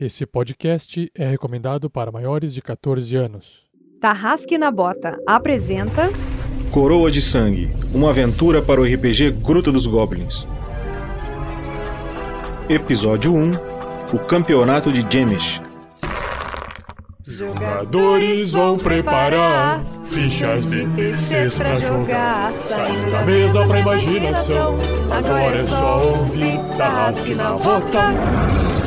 Esse podcast é recomendado para maiores de 14 anos. Tarrasque na Bota apresenta Coroa de Sangue, uma aventura para o RPG Gruta dos Goblins. Episódio 1 O Campeonato de Jemish. Jogadores vão preparar fichas de terceiros pra jogar. Saindo da mesa pra imaginação. Agora é só ouvir Tarrasque na Bota.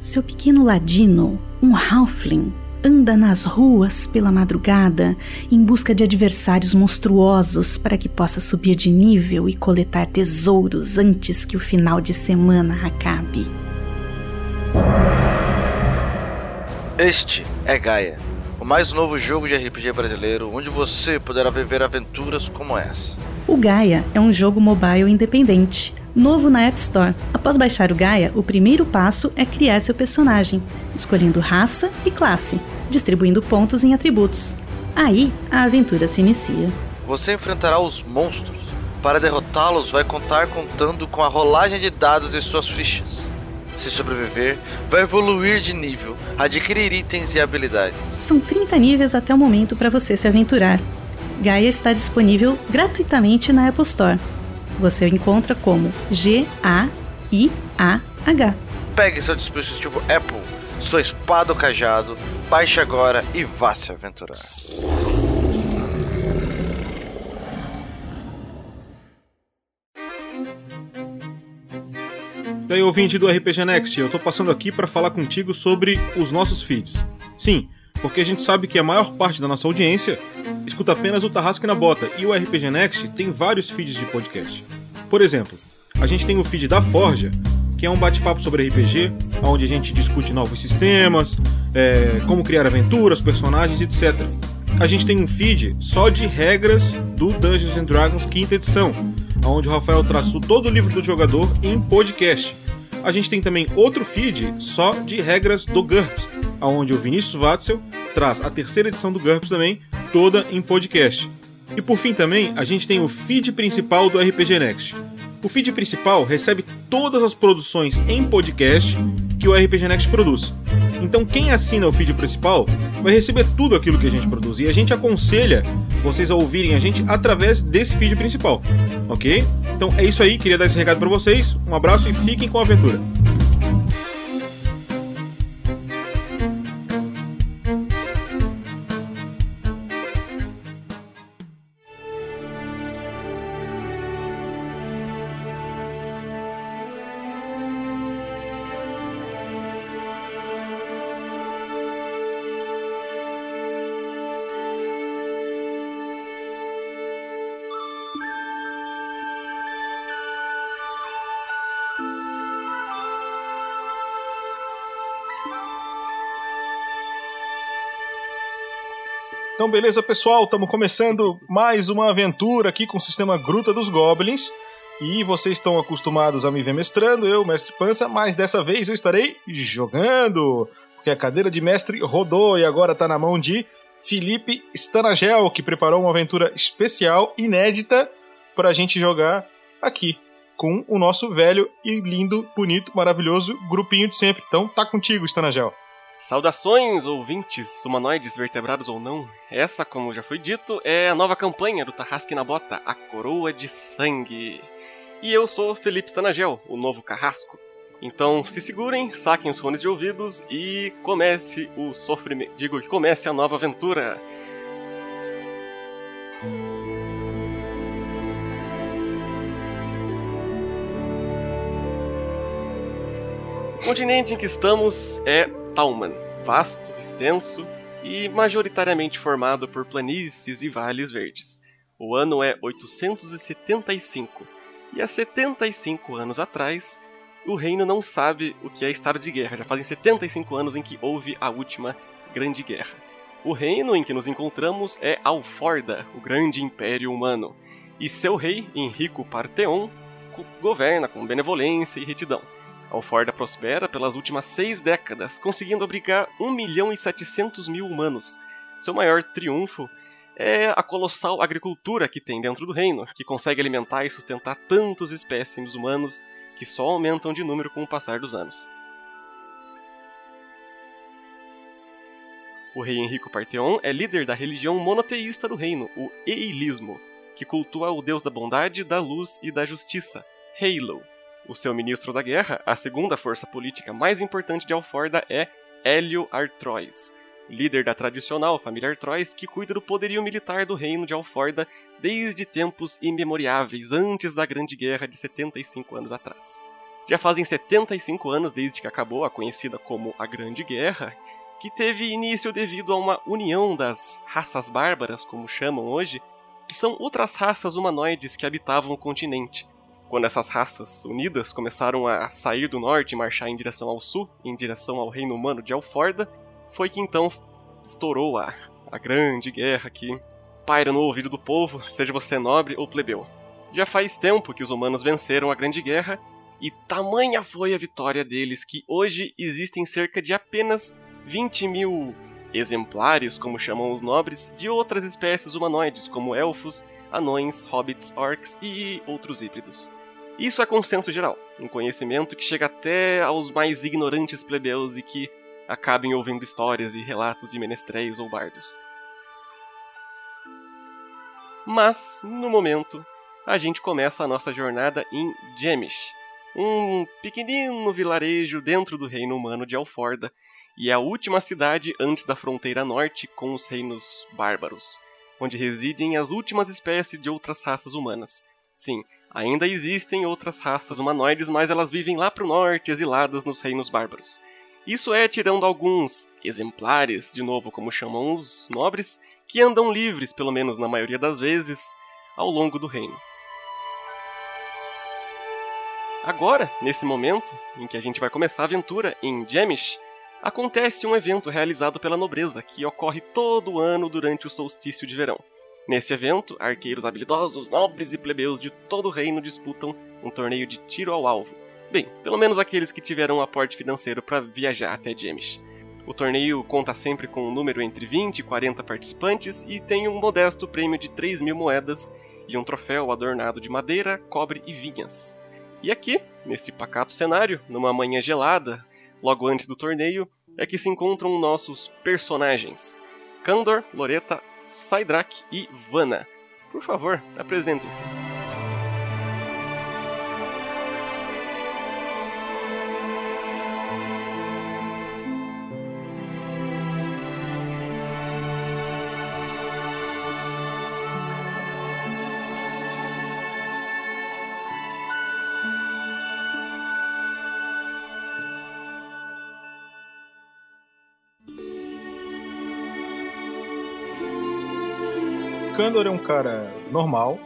Seu pequeno ladino, um halfling, anda nas ruas pela madrugada em busca de adversários monstruosos para que possa subir de nível e coletar tesouros antes que o final de semana acabe. Este é Gaia, o mais novo jogo de RPG brasileiro onde você poderá viver aventuras como essa. O Gaia é um jogo mobile independente, novo na App Store. Após baixar o Gaia, o primeiro passo é criar seu personagem, escolhendo raça e classe, distribuindo pontos em atributos. Aí, a aventura se inicia. Você enfrentará os monstros. Para derrotá-los, vai contar contando com a rolagem de dados de suas fichas. Se sobreviver, vai evoluir de nível, adquirir itens e habilidades. São 30 níveis até o momento para você se aventurar. Gaia está disponível gratuitamente na Apple Store. Você encontra como G-A-I-A-H. Pegue seu dispositivo Apple, sua espada ou cajado, baixe agora e vá se aventurar. E aí, ouvinte do RPG Next, eu tô passando aqui para falar contigo sobre os nossos feeds. Sim, porque a gente sabe que a maior parte da nossa audiência escuta apenas o Tarrasque na Bota e o RPG Next tem vários feeds de podcast. Por exemplo, a gente tem o feed da Forja, que é um bate-papo sobre RPG, onde a gente discute novos sistemas, é, como criar aventuras, personagens, etc. A gente tem um feed só de regras do Dungeons and Dragons quinta edição, onde o Rafael traçou todo o livro do jogador em podcast. A gente tem também outro feed só de regras do GURPS, onde o Vinícius Watzel traz a terceira edição do GURPS também, toda em podcast. E por fim também, a gente tem o feed principal do RPG Next. O feed principal recebe todas as produções em podcast que o RPG Next produz. Então quem assina o feed principal vai receber tudo aquilo que a gente produz e a gente aconselha vocês a ouvirem a gente através desse feed principal, ok? Então é isso aí, queria dar esse recado para vocês. Um abraço e fiquem com a aventura. Então, beleza, pessoal? Estamos começando mais uma aventura aqui com o sistema Gruta dos Goblins. E vocês estão acostumados a me ver mestrando, eu, Mestre Pança, mas dessa vez eu estarei jogando. Porque a cadeira de mestre rodou e agora está na mão de Felipe Stanagel, que preparou uma aventura especial, inédita, para a gente jogar aqui. Com o nosso velho e lindo, bonito, maravilhoso grupinho de sempre. Então, tá contigo, Stanagel. Saudações, ouvintes, humanoides, vertebrados ou não. Essa, como já foi dito, é a nova campanha do Tarrasque na Bota, a Coroa de Sangue. E eu sou Felipe Sanagel, o novo carrasco. Então se segurem, saquem os fones de ouvidos e comece o sofrimento. Digo que comece a nova aventura. O continente em que estamos é Talman, vasto, extenso e majoritariamente formado por planícies e vales verdes. O ano é 875, e há 75 anos atrás, o reino não sabe o que é estar de guerra. Já fazem 75 anos em que houve a última grande guerra. O reino em que nos encontramos é Alforda, o grande império humano, e seu rei, Henrico Partheon, governa com benevolência e retidão. Alforda prospera pelas últimas seis décadas, conseguindo abrigar 1 milhão e 700 mil humanos. Seu maior triunfo é a colossal agricultura que tem dentro do reino, que consegue alimentar e sustentar tantos espécimes humanos que só aumentam de número com o passar dos anos. O rei Henrico Partheon é líder da religião monoteísta do reino, o Eilismo, que cultua o deus da bondade, da luz e da justiça, Halo. O seu ministro da guerra, a segunda força política mais importante de Alforda, é Hélio Artrois, líder da tradicional família Artrois que cuida do poderio militar do reino de Alforda desde tempos imemoriáveis, antes da Grande Guerra de 75 anos atrás. Já fazem 75 anos desde que acabou a conhecida como a Grande Guerra, que teve início devido a uma união das raças bárbaras, como chamam hoje, que são outras raças humanoides que habitavam o continente, quando essas raças unidas começaram a sair do norte e marchar em direção ao sul, em direção ao reino humano de Alforda, foi que então estourou a, a grande guerra que paira no ouvido do povo, seja você nobre ou plebeu. Já faz tempo que os humanos venceram a grande guerra, e tamanha foi a vitória deles que hoje existem cerca de apenas 20 mil exemplares, como chamam os nobres, de outras espécies humanoides, como elfos, anões, hobbits, orcs e outros híbridos. Isso é consenso geral, um conhecimento que chega até aos mais ignorantes plebeus e que acabem ouvindo histórias e relatos de menestréis ou bardos. Mas, no momento, a gente começa a nossa jornada em Jemish, um pequenino vilarejo dentro do reino humano de Alforda, e é a última cidade antes da fronteira norte com os reinos bárbaros, onde residem as últimas espécies de outras raças humanas. Sim, Ainda existem outras raças humanoides, mas elas vivem lá pro norte, exiladas nos reinos bárbaros. Isso é tirando alguns exemplares, de novo como chamam os nobres, que andam livres, pelo menos na maioria das vezes, ao longo do reino. Agora, nesse momento em que a gente vai começar a aventura em Jemish, acontece um evento realizado pela nobreza que ocorre todo ano durante o solstício de verão. Nesse evento, arqueiros habilidosos, nobres e plebeus de todo o reino disputam um torneio de tiro ao alvo. Bem, pelo menos aqueles que tiveram um aporte financeiro para viajar até Jemish. O torneio conta sempre com um número entre 20 e 40 participantes e tem um modesto prêmio de 3 mil moedas e um troféu adornado de madeira, cobre e vinhas. E aqui, nesse pacato cenário, numa manhã gelada, logo antes do torneio, é que se encontram nossos personagens. Kandor, Loreta, Saidrak e Vanna. Por favor, apresentem-se. Kandor é um cara normal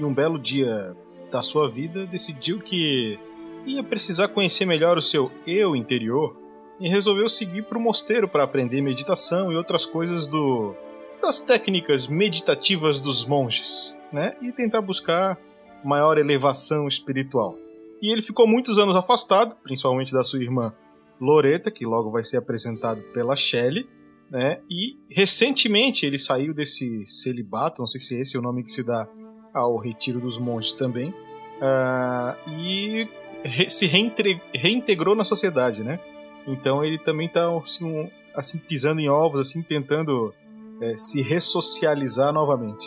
e um belo dia da sua vida decidiu que ia precisar conhecer melhor o seu eu interior e resolveu seguir para o mosteiro para aprender meditação e outras coisas do das técnicas meditativas dos monges, né? E tentar buscar maior elevação espiritual. E ele ficou muitos anos afastado, principalmente da sua irmã Loreta, que logo vai ser apresentado pela Shelley, né? E recentemente ele saiu desse celibato, não sei se esse é o nome que se dá ao retiro dos monges também, uh, e re se reintegrou na sociedade, né? Então ele também está assim, assim, pisando em ovos, assim tentando é, se ressocializar novamente.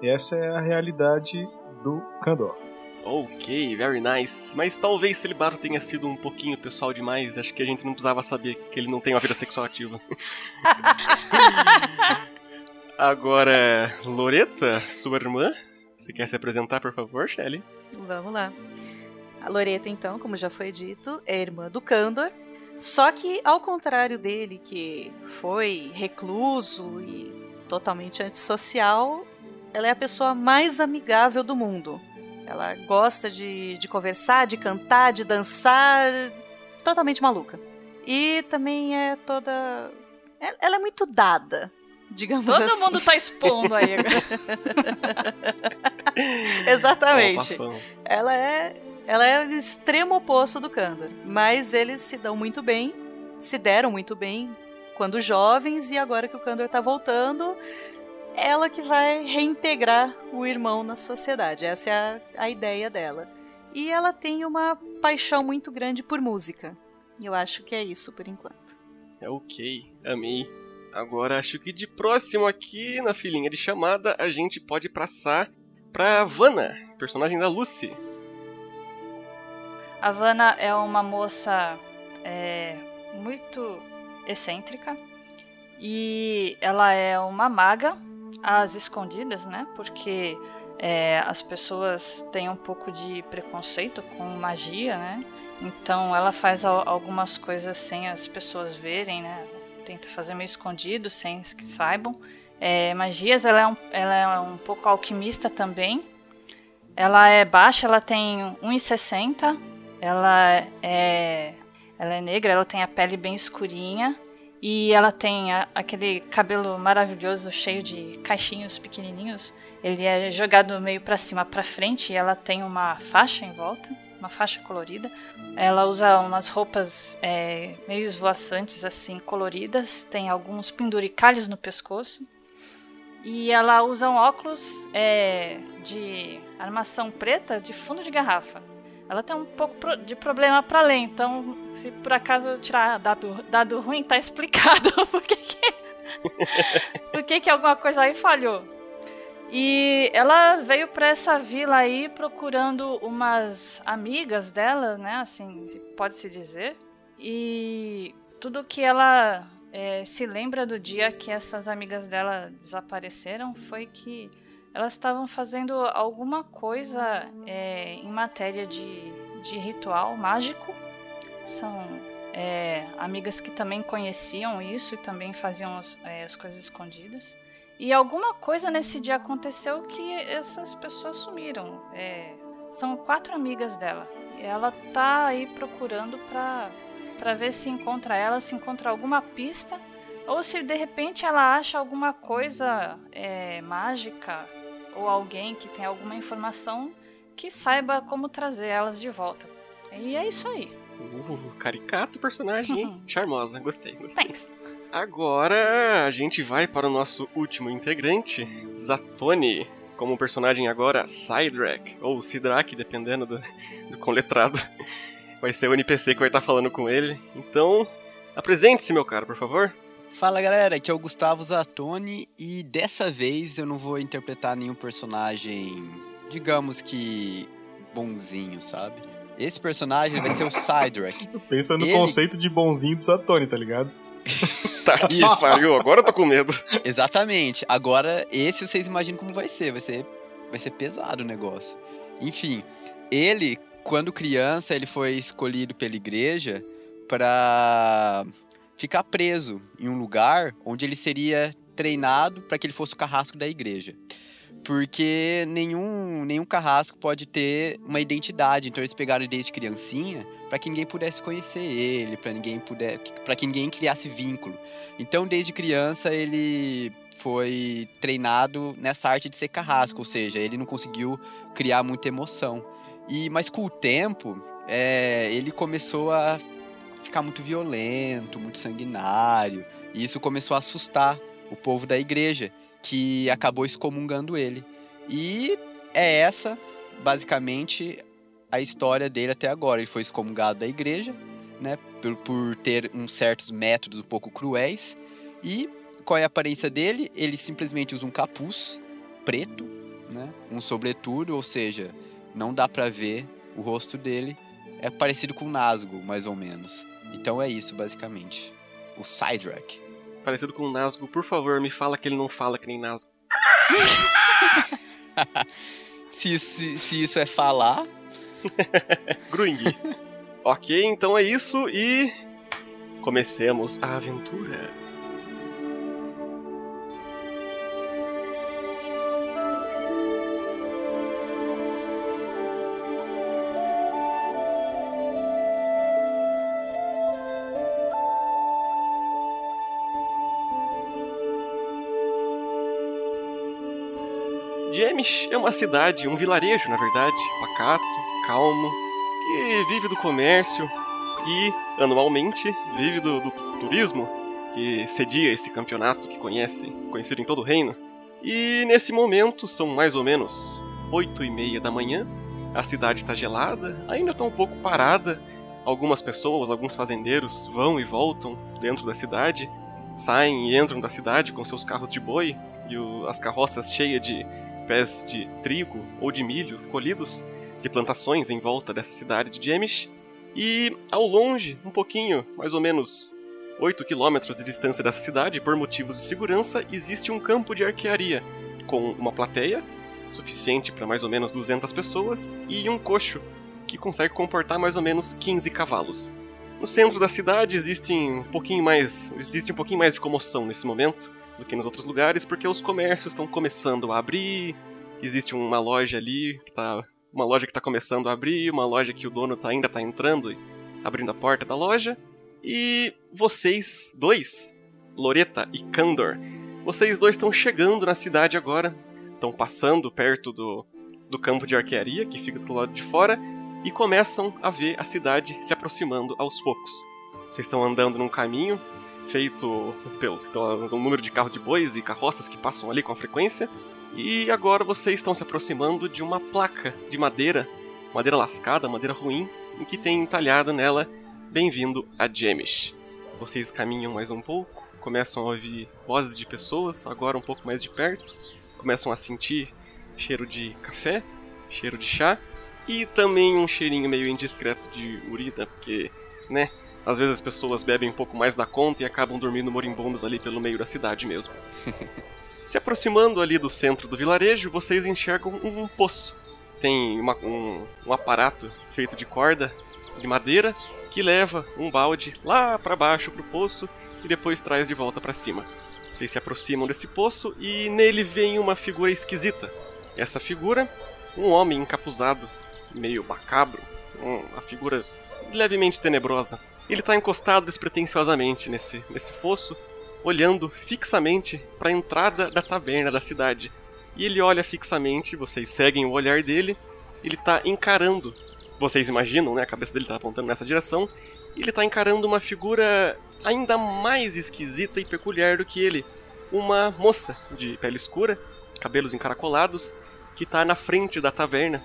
Essa é a realidade do Kandor. Ok, very nice. Mas talvez celibato tenha sido um pouquinho pessoal demais. Acho que a gente não precisava saber que ele não tem uma vida sexual ativa. Agora, Loreta, sua irmã, você quer se apresentar, por favor, Shelly? Vamos lá. A Loreta, então, como já foi dito, é irmã do Candor. Só que, ao contrário dele, que foi recluso e totalmente antissocial, ela é a pessoa mais amigável do mundo. Ela gosta de, de conversar, de cantar, de dançar, totalmente maluca. E também é toda. É, ela é muito dada, digamos Todo assim. Todo mundo tá expondo aí. Exatamente. ela é Ela é o extremo oposto do Kandor, mas eles se dão muito bem, se deram muito bem quando jovens e agora que o Kandor tá voltando, ela que vai reintegrar o irmão na sociedade. Essa é a, a ideia dela. E ela tem uma paixão muito grande por música. Eu acho que é isso por enquanto. É ok, amei. Agora acho que de próximo aqui na filinha de chamada a gente pode passar pra Vanna, personagem da Lucy. A Vanna é uma moça é, muito excêntrica e ela é uma maga às escondidas, né? Porque é, as pessoas têm um pouco de preconceito com magia, né? Então ela faz algumas coisas sem as pessoas verem, né? Tenta fazer meio escondido, sem que saibam. É, magias, ela é, um, ela é um pouco alquimista também. Ela é baixa, ela tem 1,60. Ela é, ela é negra, ela tem a pele bem escurinha. E ela tem a, aquele cabelo maravilhoso, cheio de caixinhos pequenininhos. Ele é jogado meio para cima, para frente, e ela tem uma faixa em volta, uma faixa colorida. Ela usa umas roupas é, meio esvoaçantes, assim, coloridas. Tem alguns penduricalhos no pescoço. E ela usa um óculos é, de armação preta de fundo de garrafa. Ela tem um pouco de problema para ler, então se por acaso eu tirar dado, dado ruim, tá explicado por que, que, por que, que alguma coisa aí falhou. E ela veio para essa vila aí procurando umas amigas dela, né? Assim, pode-se dizer. E tudo que ela é, se lembra do dia que essas amigas dela desapareceram foi que elas estavam fazendo alguma coisa é, em matéria de, de ritual mágico. São é, amigas que também conheciam isso e também faziam as, é, as coisas escondidas. E alguma coisa nesse dia aconteceu que essas pessoas sumiram. É, são quatro amigas dela. E ela tá aí procurando pra para ver se encontra ela, se encontra alguma pista, ou se de repente ela acha alguma coisa é, mágica ou alguém que tem alguma informação que saiba como trazer elas de volta. E é isso aí. Uh, caricato personagem, hein? Charmosa, gostei, gostei. Thanks. Agora a gente vai para o nosso último integrante, Zatoni, como personagem agora Sidrak, ou Sidrak, dependendo do, do vai ser o NPC que vai estar falando com ele. Então, apresente-se, meu caro, por favor. Fala galera, aqui é o Gustavo Zatoni e dessa vez eu não vou interpretar nenhum personagem, digamos que bonzinho, sabe? Esse personagem vai ser o Sidrak. Pensa no Ele- conceito de bonzinho do Satoni, tá ligado? Tá que pariu, agora eu tô com medo. Exatamente. Agora, esse vocês imaginam como vai ser. Vai ser, vai ser pesado o negócio. Enfim, ele, quando criança, ele foi escolhido pela igreja para ficar preso em um lugar onde ele seria treinado para que ele fosse o carrasco da igreja. Porque nenhum, nenhum carrasco pode ter uma identidade, então eles pegaram ele desde criancinha para que ninguém pudesse conhecer ele, para ninguém puder, para que ninguém criasse vínculo. Então, desde criança ele foi treinado nessa arte de ser carrasco, ou seja, ele não conseguiu criar muita emoção. E mas com o tempo, é, ele começou a ficar muito violento, muito sanguinário, e isso começou a assustar o povo da igreja, que acabou excomungando ele. E é essa, basicamente, a história dele até agora. Ele foi excomungado da igreja, né, por, por ter uns certos métodos um pouco cruéis. E qual é a aparência dele? Ele simplesmente usa um capuz preto, né, um sobretudo, ou seja, não dá pra ver o rosto dele. É parecido com o Nazgûl, mais ou menos. Então é isso, basicamente. O Sidrak. Parecido com o Nazgûl, por favor, me fala que ele não fala que nem Nazgûl. Se, se, se isso é falar, Gruing. ok, então é isso e. Comecemos a aventura. É uma cidade, um vilarejo, na verdade, pacato, calmo, que vive do comércio e, anualmente, vive do, do turismo, que cedia esse campeonato que conhece, conhecido em todo o reino. E nesse momento, são mais ou menos oito e meia da manhã, a cidade está gelada, ainda está um pouco parada. Algumas pessoas, alguns fazendeiros vão e voltam dentro da cidade, saem e entram da cidade com seus carros de boi e o, as carroças cheias de pés de trigo ou de milho colhidos de plantações em volta dessa cidade de Jemish. E ao longe, um pouquinho, mais ou menos 8 quilômetros de distância dessa cidade, por motivos de segurança, existe um campo de arquearia com uma plateia suficiente para mais ou menos 200 pessoas e um coxo que consegue comportar mais ou menos 15 cavalos. No centro da cidade existem um pouquinho mais, existe um pouquinho mais de comoção nesse momento do que nos outros lugares, porque os comércios estão começando a abrir. Existe uma loja ali que tá uma loja que está começando a abrir, uma loja que o dono tá, ainda está entrando e abrindo a porta da loja. E vocês dois, Loreta e Candor, vocês dois estão chegando na cidade agora, estão passando perto do, do campo de arquearia que fica do lado de fora e começam a ver a cidade se aproximando aos poucos. Vocês estão andando num caminho feito pelo, pelo número de carros de bois e carroças que passam ali com frequência. E agora vocês estão se aproximando de uma placa de madeira, madeira lascada, madeira ruim, em que tem entalhado nela Bem-vindo a Jemish. Vocês caminham mais um pouco, começam a ouvir vozes de pessoas, agora um pouco mais de perto, começam a sentir cheiro de café, cheiro de chá e também um cheirinho meio indiscreto de urina, porque, né, às vezes as pessoas bebem um pouco mais da conta e acabam dormindo moribundos ali pelo meio da cidade mesmo. Se aproximando ali do centro do vilarejo, vocês enxergam um, um poço. Tem uma, um, um aparato feito de corda, de madeira, que leva um balde lá para baixo pro poço e depois traz de volta para cima. Vocês se aproximam desse poço e nele vem uma figura esquisita. Essa figura, um homem encapuzado, meio macabro, uma figura levemente tenebrosa. Ele está encostado despretensiosamente nesse, nesse fosso, olhando fixamente para a entrada da taverna da cidade. E ele olha fixamente, vocês seguem o olhar dele, ele está encarando. Vocês imaginam, né? A cabeça dele está apontando nessa direção. Ele está encarando uma figura ainda mais esquisita e peculiar do que ele. Uma moça de pele escura, cabelos encaracolados, que está na frente da taverna,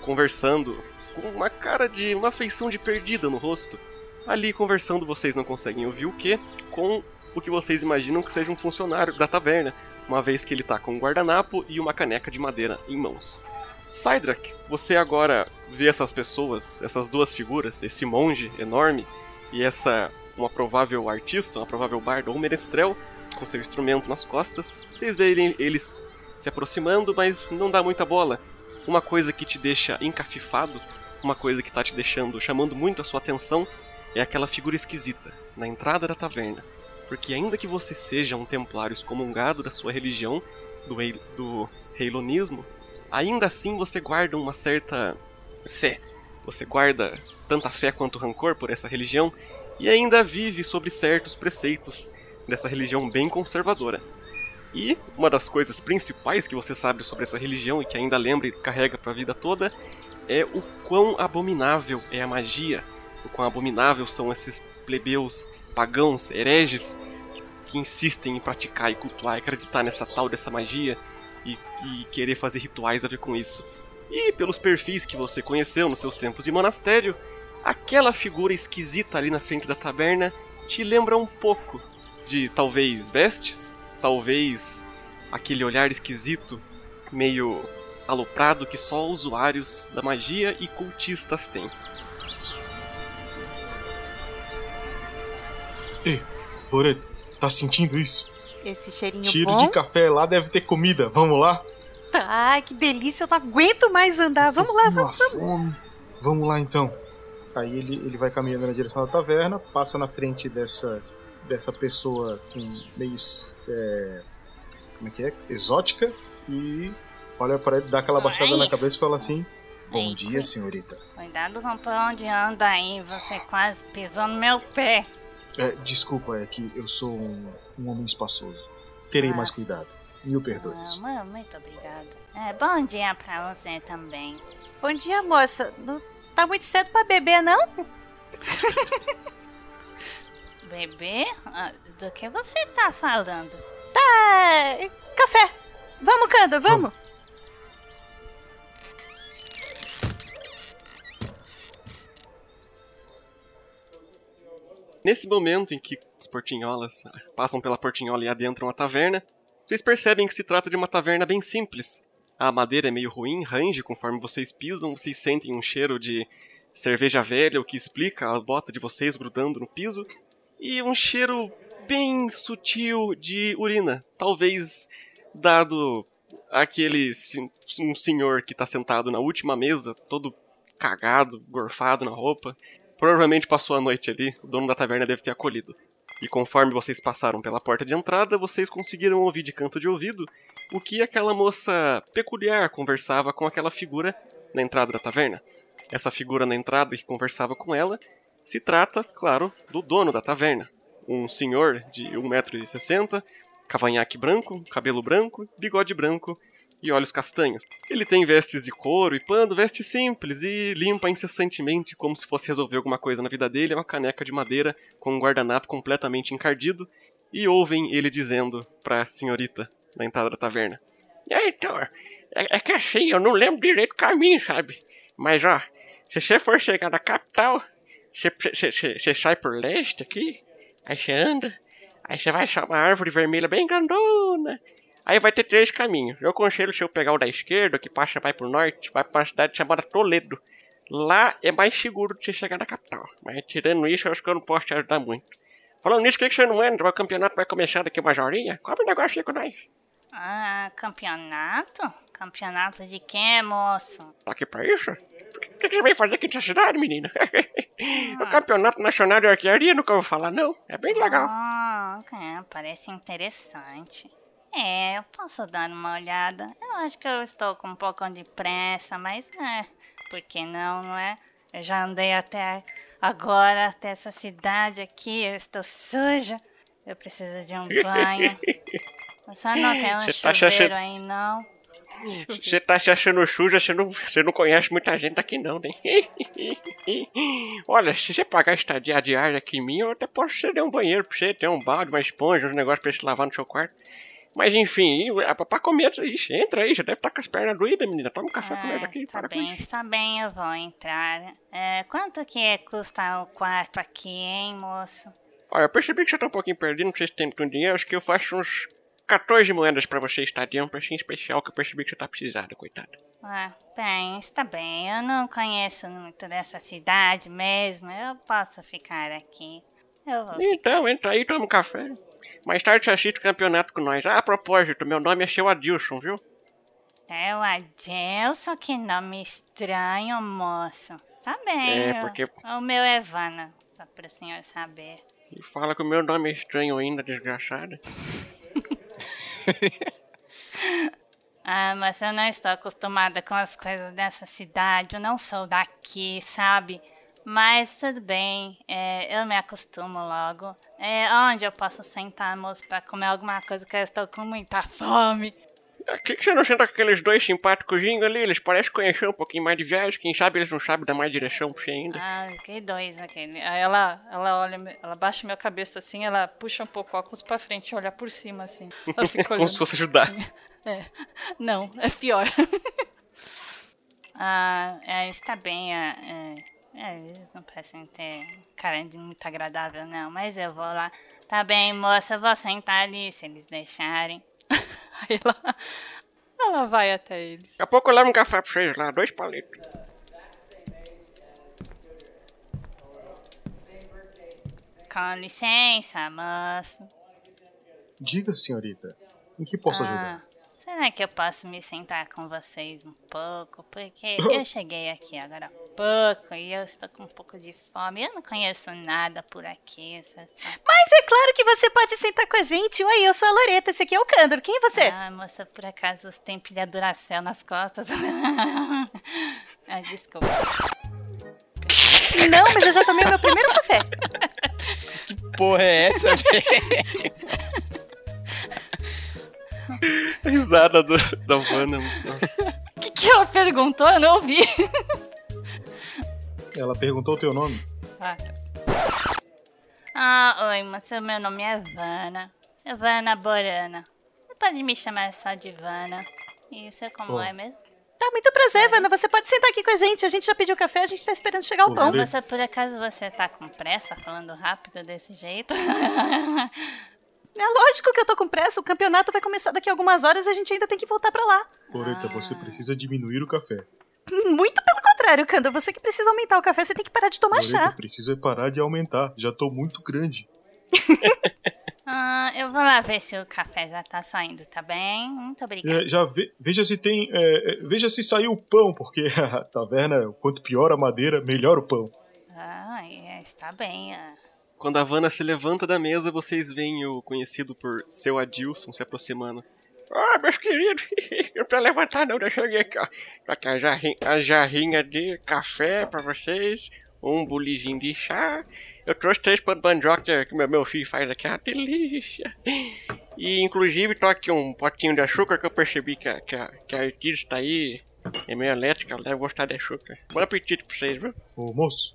conversando, com uma cara de. uma feição de perdida no rosto. Ali conversando, vocês não conseguem ouvir o que, com o que vocês imaginam que seja um funcionário da taverna, uma vez que ele está com um guardanapo e uma caneca de madeira em mãos. Sidrak, você agora vê essas pessoas, essas duas figuras, esse monge enorme e essa uma provável artista, uma provável bardo ou menestrel com seu instrumento nas costas. Vocês veem eles se aproximando, mas não dá muita bola. Uma coisa que te deixa encafifado, uma coisa que está te deixando, chamando muito a sua atenção, é aquela figura esquisita na entrada da taverna. Porque ainda que você seja um templário excomungado da sua religião, do, rei, do reilonismo, ainda assim você guarda uma certa fé. Você guarda tanta fé quanto rancor por essa religião e ainda vive sobre certos preceitos dessa religião bem conservadora. E uma das coisas principais que você sabe sobre essa religião e que ainda lembra e carrega para a vida toda é o quão abominável é a magia o quão abominável são esses plebeus pagãos, hereges, que, que insistem em praticar e cultuar e acreditar nessa tal dessa magia e, e querer fazer rituais a ver com isso. E pelos perfis que você conheceu nos seus tempos de monastério, aquela figura esquisita ali na frente da taberna te lembra um pouco de talvez vestes, talvez aquele olhar esquisito, meio aloprado que só usuários da magia e cultistas têm. Ei, Loreto, tá sentindo isso? Esse cheirinho Tiro bom. de café lá deve ter comida. Vamos lá? Ai, que delícia, eu não aguento mais andar. Vamos lá, Uma vamos, vamos. fome. Vamos lá então. Aí ele, ele vai caminhando na direção da taverna, passa na frente dessa, dessa pessoa com meio. É, como é que é? Exótica e olha para ele, dá aquela baixada Ai. na cabeça e fala assim: Bom dia, senhorita. Cuidado com por onde anda aí, você quase pisou no meu pé. É, desculpa, é que eu sou um, um homem espaçoso. Terei mais cuidado. Mil perdões. Ah, mu- muito obrigada. É, bom dia pra você também. Bom dia, moça. Não, Tá muito cedo pra beber, não? Bebê? Ah, Do que você tá falando? Tá. Café. Vamos, Candor, vamos. Nesse momento em que os portinholas passam pela portinhola e adentram a taverna, vocês percebem que se trata de uma taverna bem simples. A madeira é meio ruim, range conforme vocês pisam, vocês sentem um cheiro de cerveja velha, o que explica a bota de vocês grudando no piso, e um cheiro bem sutil de urina, talvez dado aquele um senhor que está sentado na última mesa, todo cagado, gorfado na roupa, provavelmente passou a noite ali, o dono da taverna deve ter acolhido. E conforme vocês passaram pela porta de entrada, vocês conseguiram ouvir de canto de ouvido o que aquela moça peculiar conversava com aquela figura na entrada da taverna. Essa figura na entrada que conversava com ela se trata, claro, do dono da taverna. Um senhor de 1,60m, cavanhaque branco, cabelo branco, bigode branco e olhos castanhos. Ele tem vestes de couro e pano, veste simples e limpa incessantemente como se fosse resolver alguma coisa na vida dele, uma caneca de madeira com um guardanapo completamente encardido e ouvem ele dizendo pra senhorita na entrada da taverna. Aí, Thor? É, é que assim, eu não lembro direito o caminho, sabe? Mas ó, se você for chegar na capital, você sai por leste aqui, aí você anda, aí você vai achar uma árvore vermelha bem grandona. Aí vai ter três caminhos. Eu aconselho se eu pegar o da esquerda, que passa mais pro norte, vai pra uma cidade chamada Toledo. Lá é mais seguro de você chegar na capital. Mas tirando isso, eu acho que eu não posso te ajudar muito. Falando nisso, por que que você não entra? O campeonato vai começar daqui umas horinhas. Cobre um negócio aí com nós. Ah, campeonato? Campeonato de quê, moço? Tá aqui pra isso? O que, que você veio fazer aqui nessa cidade, menina? o campeonato nacional de arquearia nunca vou falar, não. É bem legal. Ah, é, parece interessante. É, eu posso dar uma olhada. Eu acho que eu estou com um pouco de pressa, mas é, por que não, não é? Eu já andei até agora, até essa cidade aqui, eu estou suja. Eu preciso de um banho. Só não tem um Você tá chuveiro achando- aí, não. Você tá se achando suja, você não, você não conhece muita gente aqui não, né? Olha, se você pagar estadia diária aqui em mim, eu até posso ceder um banheiro pra você, ter um balde, uma esponja, uns negócios pra você lavar no seu quarto. Mas enfim, pra comer, ixi, entra aí, já deve estar com as pernas doídas, menina. Toma um café com nós aqui. Tá bem, isso. está bem, eu vou entrar. É, quanto que é, custa o quarto aqui, hein, moço? Olha, eu percebi que você tá um pouquinho perdido, não sei se tem com dinheiro, acho que eu faço uns 14 moedas pra você estadia, um precinho especial que eu percebi que você tá precisado, coitado. Ah, bem, está bem. Eu não conheço muito dessa cidade mesmo. Eu posso ficar aqui. Eu vou. Então, entra aí, toma um café. Mais tarde você assiste o campeonato com nós. Ah, a propósito, meu nome é seu Adilson, viu? É o Adelson, que nome estranho, moço. Tá bem. É, porque- O meu é Vana, só para o senhor saber. E fala que o meu nome é estranho ainda, desgraçada. Ah, mas eu não estou acostumada com as coisas dessa cidade. Eu não sou daqui, sabe? Mas tudo bem, é, eu me acostumo logo. É, onde eu posso sentar, moço, pra comer alguma coisa que eu estou com muita fome? Por que, você não senta com aqueles dois simpáticos ali? Eles parecem conhecer um pouquinho mais de viagem. Quem sabe eles não sabem dar mais direção pra você ainda. Ah, que dois aquele. Aí ela, ela olha, ela baixa minha cabeça assim, ela puxa um pouco o óculos pra frente e olha por cima assim. Como se fosse ajudar. É. Não, é pior. ah, é, está bem. É, é, é, eles não parecem ter cara de muito agradável, não. Mas eu vou lá. Tá bem, moça, eu vou sentar ali se eles deixarem. Aí ela, ela vai até eles. Daqui a pouco eu levo um café pra vocês lá, dois palitos. Com licença, moço. Diga, senhorita, em que posso ajudar? Ah, será que eu posso me sentar com vocês um pouco? Porque eu cheguei aqui agora há pouco e eu estou com um pouco de fome. Eu não conheço nada por aqui. sabe? Mas é claro que você pode sentar com a gente. Oi, eu sou a Loreta, esse aqui é o Candor. Quem é você? Ah, moça, por acaso você tem pilha Duracell nas costas? ah, desculpa. Não, mas eu já tomei o meu primeiro café. Porra, é essa, velho? A risada do, da Vanna. O que, que ela perguntou? Eu não ouvi. Ela perguntou o teu nome. Ah, ah oi, moça, meu nome é Vana. Vana Borana. Você pode me chamar só de Vana. Isso é como é mesmo? Tá, muito prazer, Vana. Você pode sentar aqui com a gente. A gente já pediu café, a gente tá esperando chegar o pão. Você, por acaso, você tá com pressa, falando rápido desse jeito? É lógico que eu tô com pressa. O campeonato vai começar daqui a algumas horas e a gente ainda tem que voltar pra lá. Loreta, você precisa diminuir o café. Muito pelo contrário, Kanda. Você que precisa aumentar o café, você tem que parar de tomar Loreta, chá. precisa parar de aumentar. Já tô muito grande. Ah, eu vou lá ver se o café já tá saindo, tá bem? Muito obrigada. É, já ve- veja se tem. é, é, veja se saiu o pão, porque a taverna, quanto pior a madeira, melhor o pão. Ah, é, está bem. ah. Quando a Vanna se levanta da mesa, vocês veem o conhecido por seu Adilson se aproximando. Ah, meus queridos, não pra levantar não, deixa eu cheguei aqui, ó. Aqui a jarrinha, a jarrinha de café pra vocês, um bulizinho de chá. Eu trouxe três pães de mandioca que meu, meu filho faz aqui, uma delícia. E inclusive tô aqui um potinho de açúcar que eu percebi que a, que a, que a tá aí, é meio elétrica, ela deve gostar de açúcar. Bom apetite pra vocês, viu? Ô, moço.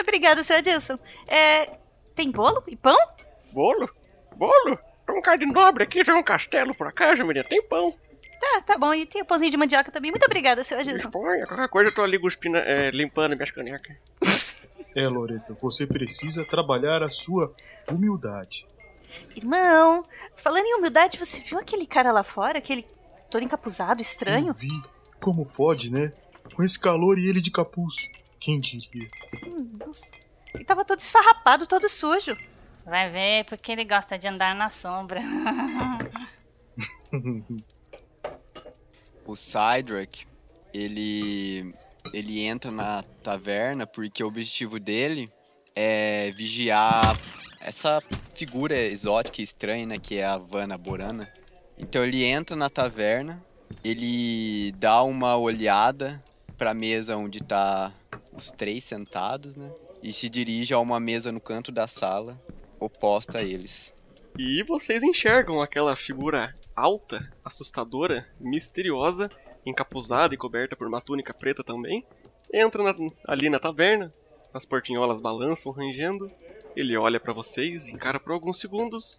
Obrigada, seu Adilson. É. Tem bolo e pão? Bolo? Bolo? Tem um cara de nobre aqui, tem um castelo por acaso, menina, tem pão. Tá, tá bom. E tem o pãozinho de mandioca também. Muito obrigada, seu Adilson. Disponha, qualquer coisa eu tô ali cuspindo, é, limpando minhas canecas. É, Loreta, você precisa trabalhar a sua humildade. Irmão, falando em humildade, você viu aquele cara lá fora? Aquele todo encapuzado, estranho? Eu vi. Como pode, né? Com esse calor e ele de capuz. Quem diria? Hum, nossa. Ele tava todo esfarrapado, todo sujo. Vai ver porque ele gosta de andar na sombra. o Cydrak, ele ele entra na taverna porque o objetivo dele é vigiar essa figura exótica e estranha, né, que é a Vanna Borana. Então ele entra na taverna, ele dá uma olhada pra mesa onde tá os três sentados, né? E se dirige a uma mesa no canto da sala, oposta a eles. E vocês enxergam aquela figura alta, assustadora, misteriosa, encapuzada e coberta por uma túnica preta também. Entra na- ali na taverna, as portinholas balançam rangendo. Ele olha pra vocês, encara por alguns segundos